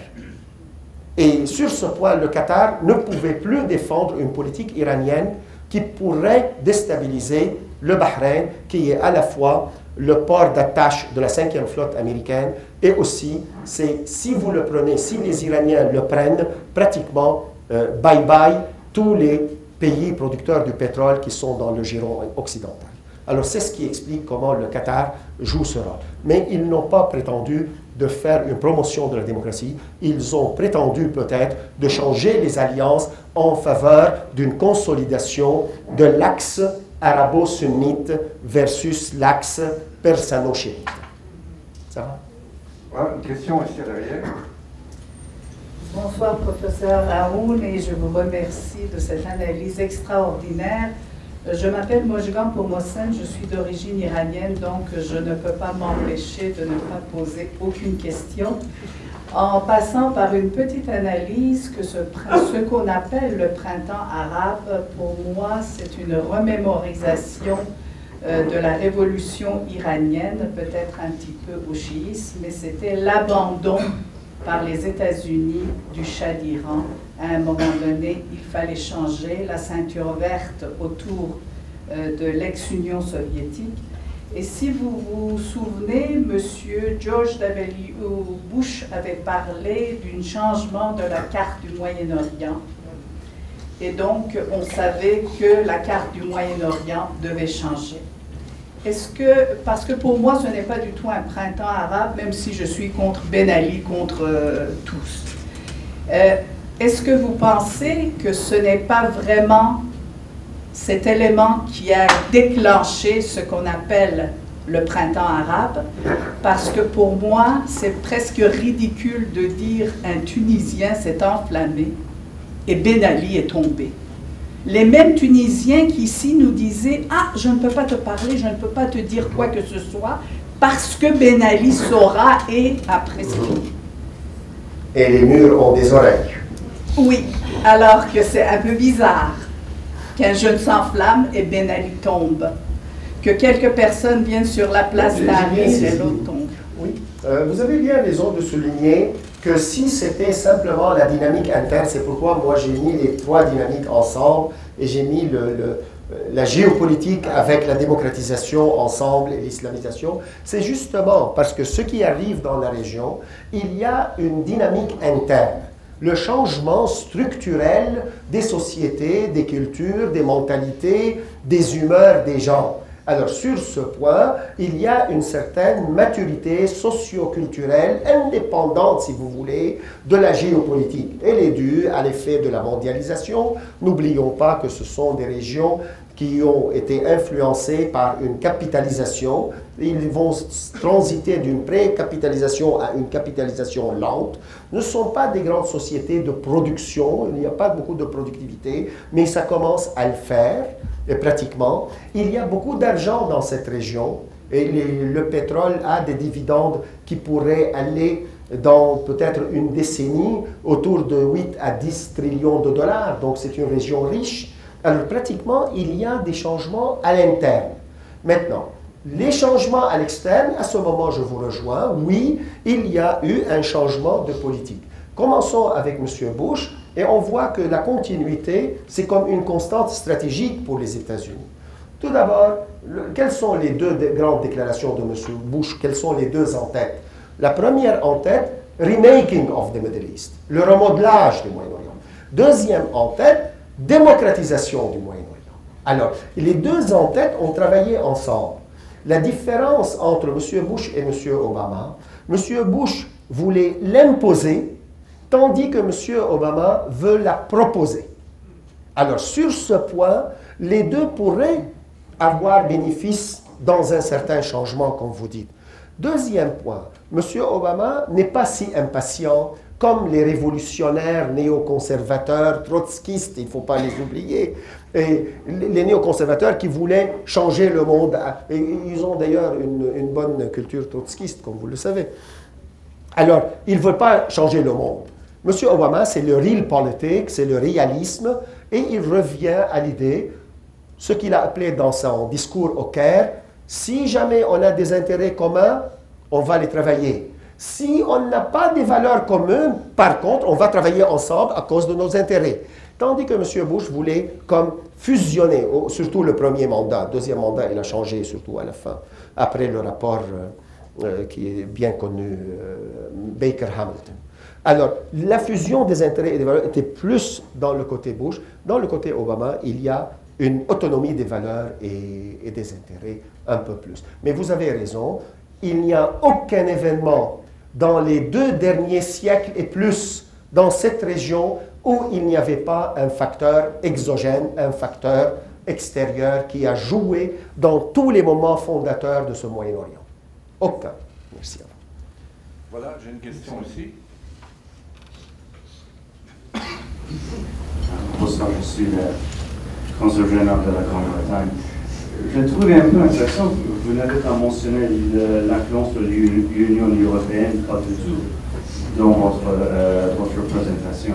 Et sur ce point, le Qatar ne pouvait plus défendre une politique iranienne qui pourrait déstabiliser le Bahreïn, qui est à la fois le port d'attache de la 5e flotte américaine, et aussi, c'est si vous le prenez, si les Iraniens le prennent, pratiquement bye-bye euh, tous les pays producteurs du pétrole qui sont dans le giron occidental. Alors c'est ce qui explique comment le Qatar joue ce rôle. Mais ils n'ont pas prétendu de faire une promotion de la démocratie, ils ont prétendu peut-être de changer les alliances en faveur d'une consolidation de l'axe arabo-sunnite versus l'axe persano-chiite. Ça va? Une question ici derrière. Bonsoir, professeur Raoul, et je vous remercie de cette analyse extraordinaire. Je m'appelle Mojgan Pomossen, je suis d'origine iranienne, donc je ne peux pas m'empêcher de ne pas poser aucune question. En passant par une petite analyse ce qu'on appelle le printemps arabe, pour moi, c'est une remémorisation euh, de la révolution iranienne, peut-être un petit peu au chiisme, mais c'était l'abandon par les États-Unis du Shah d'Iran. À un moment donné, il fallait changer la ceinture verte autour euh, de l'ex-Union soviétique. Et si vous vous souvenez, M. George W. Bush avait parlé d'un changement de la carte du Moyen-Orient. Et donc, on savait que la carte du Moyen-Orient devait changer. Est-ce que, parce que pour moi, ce n'est pas du tout un printemps arabe, même si je suis contre Ben Ali, contre euh, tous. Euh, est-ce que vous pensez que ce n'est pas vraiment cet élément qui a déclenché ce qu'on appelle le printemps arabe, parce que pour moi, c'est presque ridicule de dire un Tunisien s'est enflammé et Ben Ali est tombé les mêmes Tunisiens qui ici nous disaient Ah, je ne peux pas te parler, je ne peux pas te dire quoi que ce soit, parce que Ben Ali saura et après. Et les murs ont des oreilles. Oui, alors que c'est un peu bizarre qu'un jeune s'enflamme et Ben Ali tombe. Que quelques personnes viennent sur la place Tahrir et l'autre tombe. Oui, euh, vous avez bien raison de souligner que si c'était simplement la dynamique interne, c'est pourquoi moi j'ai mis les trois dynamiques ensemble et j'ai mis le, la géopolitique avec la démocratisation ensemble et l'islamisation, c'est justement parce que ce qui arrive dans la région, il y a une dynamique interne. Le changement structurel des sociétés, des cultures, des mentalités, des humeurs des gens. Alors sur ce point, il y a une certaine maturité socio-culturelle indépendante, si vous voulez, de la géopolitique. Elle est due à l'effet de la mondialisation. N'oublions pas que ce sont des régions qui ont été influencées par une capitalisation. Ils vont transiter d'une pré-capitalisation à une capitalisation lente. Ne sont pas des grandes sociétés de production, il n'y a pas beaucoup de productivité, mais ça commence à le faire et pratiquement. Il y a beaucoup d'argent dans cette région et le pétrole a des dividendes qui pourraient aller dans peut-être une décennie autour de 8 à 10 trillions de dollars. Donc c'est une région riche. Alors pratiquement, il y a des changements à l'interne. Maintenant, les changements à l'externe, à ce moment, je vous rejoins. Oui, il y a eu un changement de politique. Commençons avec M. Bush. Et on voit que la continuité, c'est comme une constante stratégique pour les États-Unis. Tout d'abord, quelles sont les deux grandes déclarations de M. Bush? Quelles sont les deux en tête? La première en tête, remaking of the Middle East, le remodelage du Moyen-Orient. Deuxième en tête, démocratisation du Moyen-Orient. Alors, les deux en tête ont travaillé ensemble. La différence entre M. Bush et M. Obama, M. Bush voulait l'imposer tandis que M. Obama veut la proposer. Alors sur ce point, les deux pourraient avoir bénéfice dans un certain changement, comme vous dites. Deuxième point, M. Obama n'est pas si impatient comme les révolutionnaires néoconservateurs, trotskistes, il ne faut pas les oublier, et les néoconservateurs qui voulaient changer le monde. Et ils ont d'ailleurs une, bonne culture trotskiste, comme vous le savez. Alors, ils ne veulent pas changer le monde. M. Obama, c'est le real politique, c'est le réalisme, et il revient à l'idée, ce qu'il a appelé dans son discours au Caire, si jamais on a des intérêts communs, on va les travailler. Si on n'a pas des valeurs communes, par contre, on va travailler ensemble à cause de nos intérêts. Tandis que M. Bush voulait comme fusionner, surtout le premier mandat. Deuxième mandat, il a changé surtout à la fin, après le rapport euh, euh, qui est bien connu, euh, Baker-Hamilton. Alors, la fusion des intérêts et des valeurs était plus dans le côté Bush. Dans le côté Obama, il y a une autonomie des valeurs et des intérêts un peu plus. Mais vous avez raison, il n'y a aucun événement dans les deux derniers siècles et plus dans cette région où il n'y avait pas un facteur exogène, un facteur extérieur qui a joué dans tous les moments fondateurs de ce Moyen-Orient. Aucun. Merci à vous. Voilà, j'ai une question aussi. Bonsoir, je suis le consul général de la Grande-Bretagne. Je trouve un peu intéressant que vous n'avez pas mentionné l'influence de l'Union européenne, pas du tout, dans votre, euh, votre présentation.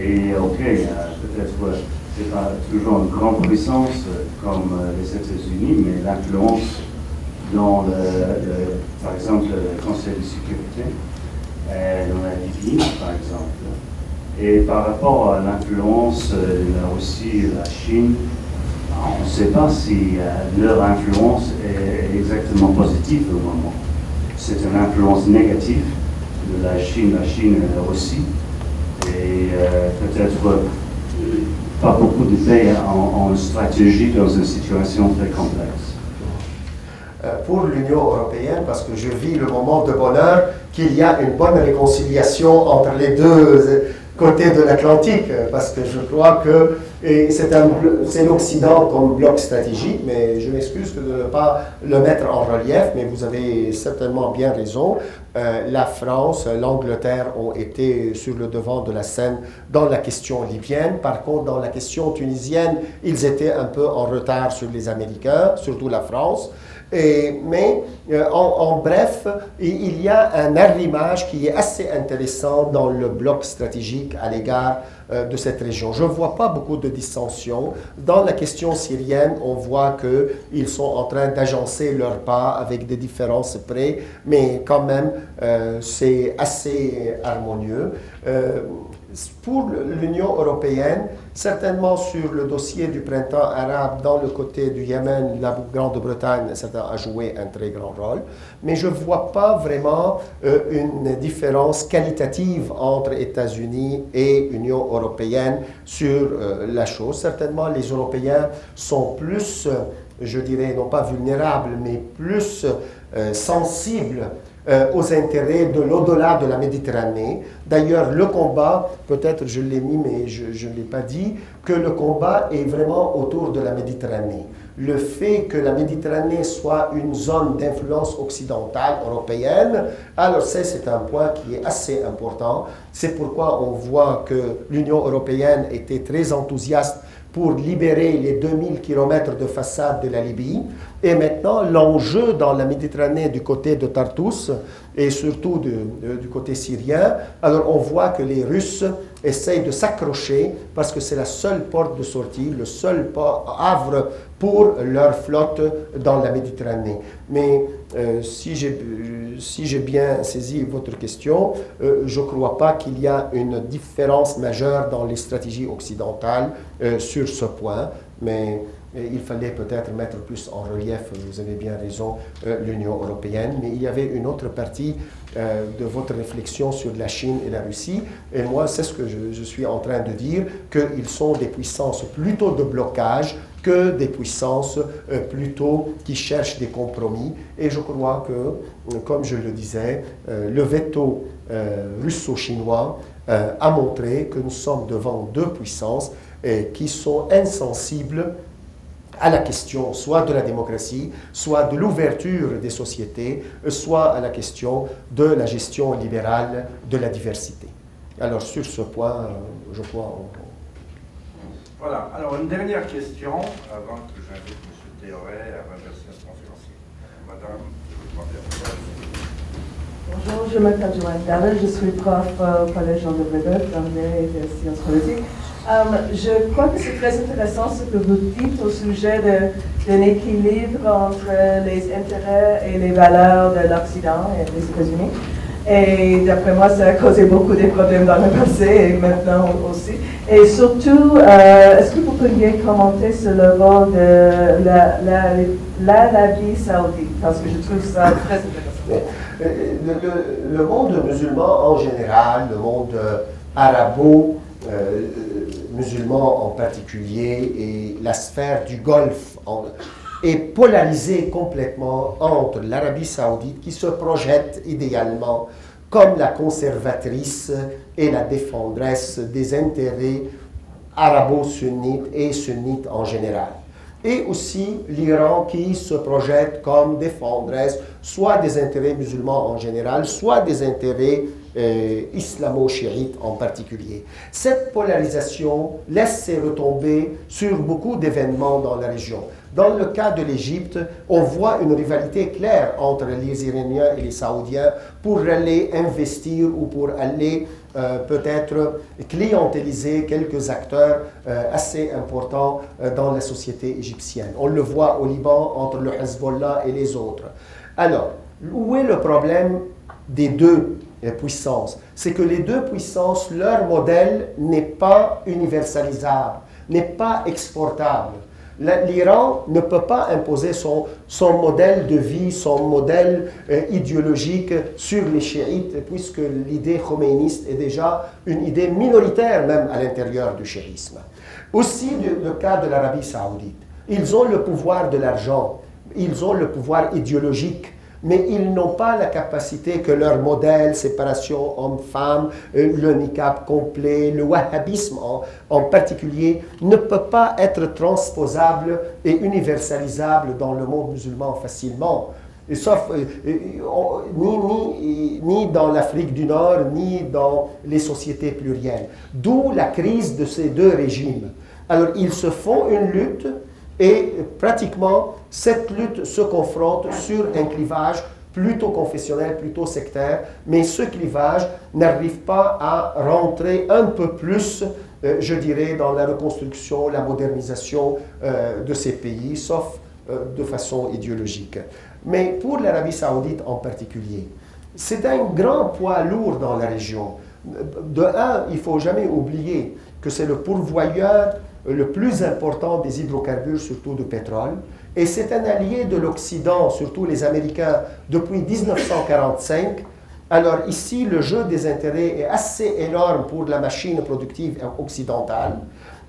Et ok, euh, peut-être que ce n'est pas toujours une grande puissance euh, comme les États-Unis, mais l'influence dans, le, par exemple, le Conseil de sécurité, dans la Libye, par exemple. Et par rapport à l'influence de la Russie la Chine, on ne sait pas si leur influence est exactement positive au moment. C'est une influence négative de la Chine, la Chine et la Russie. Et euh, peut-être pas beaucoup de pays en, stratégie dans une situation très complexe. Euh, pour l'Union européenne, parce que je vis le moment de bonheur qu'il y a une bonne réconciliation entre les deux côté de l'Atlantique, parce que je crois que c'est l'Occident comme bloc stratégique, mais je m'excuse de ne pas le mettre en relief, mais vous avez certainement bien raison. Euh, la France, l'Angleterre ont été sur le devant de la scène dans la question libyenne. Par contre, dans la question tunisienne, ils étaient un peu en retard sur les Américains, surtout la France. Mais euh, en, bref, il y a un arrimage qui est assez intéressant dans le bloc stratégique à l'égard euh, de cette région. Je ne vois pas beaucoup de dissensions. Dans la question syrienne, on voit qu'ils sont en train d'agencer leur pas avec des différences près, mais quand même, euh, c'est assez harmonieux. Pour l'Union européenne, Certainement sur le dossier du printemps arabe, dans le côté du Yémen, la Grande-Bretagne a joué un très grand rôle, mais je ne vois pas vraiment euh, une différence qualitative entre États-Unis et Union européenne sur euh, la chose. Certainement, les Européens sont plus, je dirais, non pas vulnérables, mais plus euh, sensibles euh, aux intérêts de l'au-delà de la Méditerranée. D'ailleurs, le combat, peut-être je l'ai mis, mais je ne l'ai pas dit, que le combat est vraiment autour de la Méditerranée. Le fait que la Méditerranée soit une zone d'influence occidentale, européenne, alors c'est un point qui est assez important. C'est pourquoi on voit que l'Union européenne était très enthousiaste pour libérer les 2000 km de façade de la Libye. Et maintenant, l'enjeu dans la Méditerranée du côté de Tartus et surtout du côté syrien, alors on voit que les Russes essayent de s'accrocher parce que c'est la seule porte de sortie, le seul havre pour leur flotte dans la Méditerranée. Mais euh, si j'ai bien saisi votre question, euh, je ne crois pas qu'il y a une différence majeure dans les stratégies occidentales euh, sur ce point, mais il fallait peut-être mettre plus en relief, vous avez bien raison, euh, l'Union européenne, mais il y avait une autre partie euh, de votre réflexion sur la Chine et la Russie, et moi c'est ce que je, suis en train de dire, qu'ils sont des puissances plutôt de blocage que des puissances euh, plutôt qui cherchent des compromis, et je crois que, comme je le disais, le veto russo-chinois a montré que nous sommes devant deux puissances qui sont insensibles à la question soit de la démocratie, soit de l'ouverture des sociétés, soit à la question de la gestion libérale de la diversité. Alors sur ce point, je crois... Voilà, alors une dernière question avant que j'invite M. Théoret à renverser ce conférencier. Madame, je Bonjour, je m'appelle Joanne David, je suis prof au Collège Jean de Brébeuf, d'anglais et de sciences politiques. Um, je crois que c'est très intéressant ce que vous dites au sujet d'un équilibre entre les intérêts et les valeurs de l'Occident et des États-Unis. Et d'après moi, ça a causé beaucoup de problèmes dans le passé et maintenant aussi. Et surtout, euh, est-ce que vous pourriez commenter sur le rôle de l'Arabie saoudite? Parce que je trouve ça très intéressant. Le, le, monde musulman en général, le monde euh, musulman en particulier, et la sphère du Golfe est polarisé complètement entre l'Arabie saoudite qui se projette idéalement comme la conservatrice et la défendresse des intérêts arabo-sunnites et sunnites en général. Et aussi l'Iran qui se projette comme défendresse soit des intérêts musulmans en général, soit des intérêts euh, islamo-chiites en particulier. Cette polarisation laisse ses retombées sur beaucoup d'événements dans la région. Dans le cas de l'Égypte, on voit une rivalité claire entre les Iraniens et les Saoudiens pour aller investir ou pour aller euh, peut-être clientéliser quelques acteurs euh, assez importants euh, dans la société égyptienne. On le voit au Liban entre le Hezbollah et les autres. Alors, où est le problème des deux puissances? C'est que les deux puissances, leur modèle n'est pas universalisable, n'est pas exportable. L'Iran ne peut pas imposer son, modèle de vie, son modèle euh, idéologique sur les chiites, puisque l'idée khoméiniste est déjà une idée minoritaire même à l'intérieur du chiisme. Aussi le cas de l'Arabie saoudite. Ils ont le pouvoir de l'argent, ils ont le pouvoir idéologique mais ils n'ont pas la capacité que leur modèle, séparation homme-femme, euh, le niqab complet, le wahhabisme en, particulier, ne peut pas être transposable et universalisable dans le monde musulman facilement. sauf euh, euh, ni, ni, ni dans l'Afrique du Nord, ni dans les sociétés plurielles. D'où la crise de ces deux régimes. Alors, ils se font une lutte et pratiquement, cette lutte se confronte sur un clivage plutôt confessionnel, plutôt sectaire, mais ce clivage n'arrive pas à rentrer un peu plus, euh, je dirais, dans la reconstruction, la modernisation euh, de ces pays, sauf euh, de façon idéologique. Mais pour l'Arabie saoudite en particulier, c'est un grand poids lourd dans la région. De un, il ne faut jamais oublier que c'est le pourvoyeur le plus important des hydrocarbures, surtout de pétrole. Et c'est un allié de l'Occident, surtout les Américains, depuis 1945. Alors ici, le jeu des intérêts est assez énorme pour la machine productive occidentale.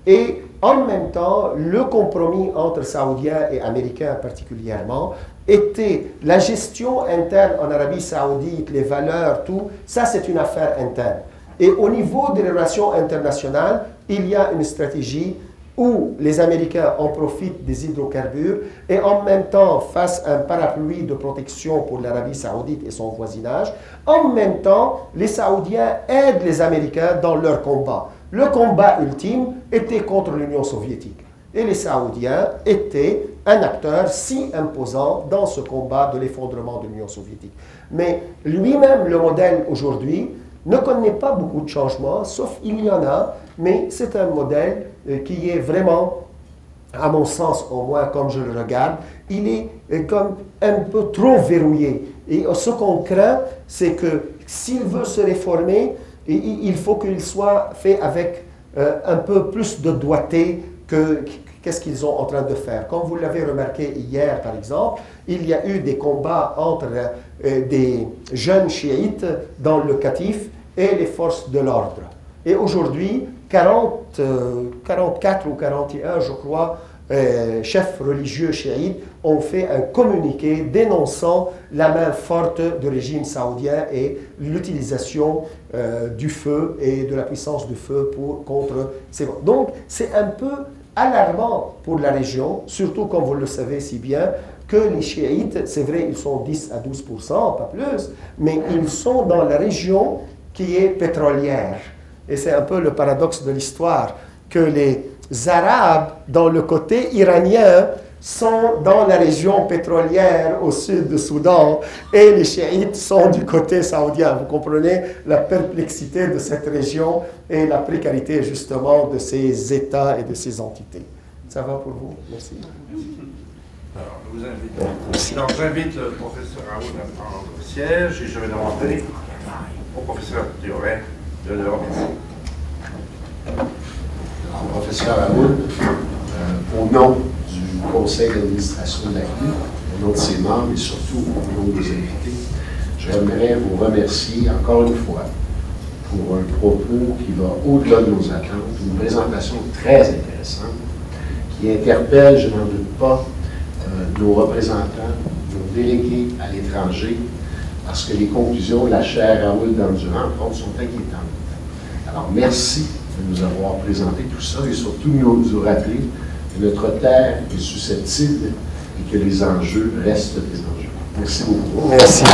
Et en même temps, le compromis entre Saoudiens et Américains particulièrement était la gestion interne en Arabie saoudite, les valeurs, tout, ça c'est une affaire interne. Et au niveau des relations internationales, il y a une stratégie où les Américains en profitent des hydrocarbures et en même temps fassent un parapluie de protection pour l'Arabie saoudite et son voisinage. En même temps, les Saoudiens aident les Américains dans leur combat. Le combat ultime était contre l'Union soviétique. Et les Saoudiens étaient un acteur si imposant dans ce combat de l'effondrement de l'Union soviétique. Mais lui-même, le modèle aujourd'hui, ne connaît pas beaucoup de changements, sauf il y en a, mais c'est un modèle qui est vraiment, à mon sens au moins comme je le regarde, il est euh, comme un peu trop verrouillé. Et ce qu'on craint, c'est que s'il veut se réformer, il faut qu'il soit fait avec euh, un peu plus de doigté que qu'est-ce qu'ils sont en train de faire. Comme vous l'avez remarqué hier, par exemple, il y a eu des combats entre des jeunes chiites dans le Katif et les forces de l'ordre. Et aujourd'hui, 40, 44 euh, ou 41, je crois, euh, chefs religieux chiites ont fait un communiqué dénonçant la main forte du régime saoudien et l'utilisation euh, du feu et de la puissance du feu pour, contre ces... Donc, c'est un peu alarmant pour la région, surtout comme vous le savez si bien, que les chiites, c'est vrai, ils sont 10 à 12% pas plus, mais ils sont dans la région qui est pétrolière. Et c'est un peu le paradoxe de l'histoire, que les Arabes, dans le côté iranien, sont dans la région pétrolière au sud du Soudan et les chiites sont du côté saoudien. Vous comprenez la perplexité de cette région et la précarité justement de ces États et de ces entités. Ça va pour vous? Merci. Alors, je vous invite. Donc, j'invite le professeur Raoul à prendre siège et je vais demander au professeur Théorène de le remercier. Professeur Raoul, euh, au nom du conseil d'administration de la au nom de ses membres et surtout au nom des invités, j'aimerais vous remercier encore une fois pour un propos qui va au-delà de nos attentes, une présentation très intéressante qui interpelle, je n'en doute pas, euh, nos représentants, nos délégués à l'étranger, parce que les conclusions de la chaire Raoul d'Endurant, sont inquiétantes. Alors, merci de nous avoir présenté tout ça et surtout nous, nous rappeler que notre terre est susceptible et que les enjeux restent des enjeux. Merci beaucoup. Merci.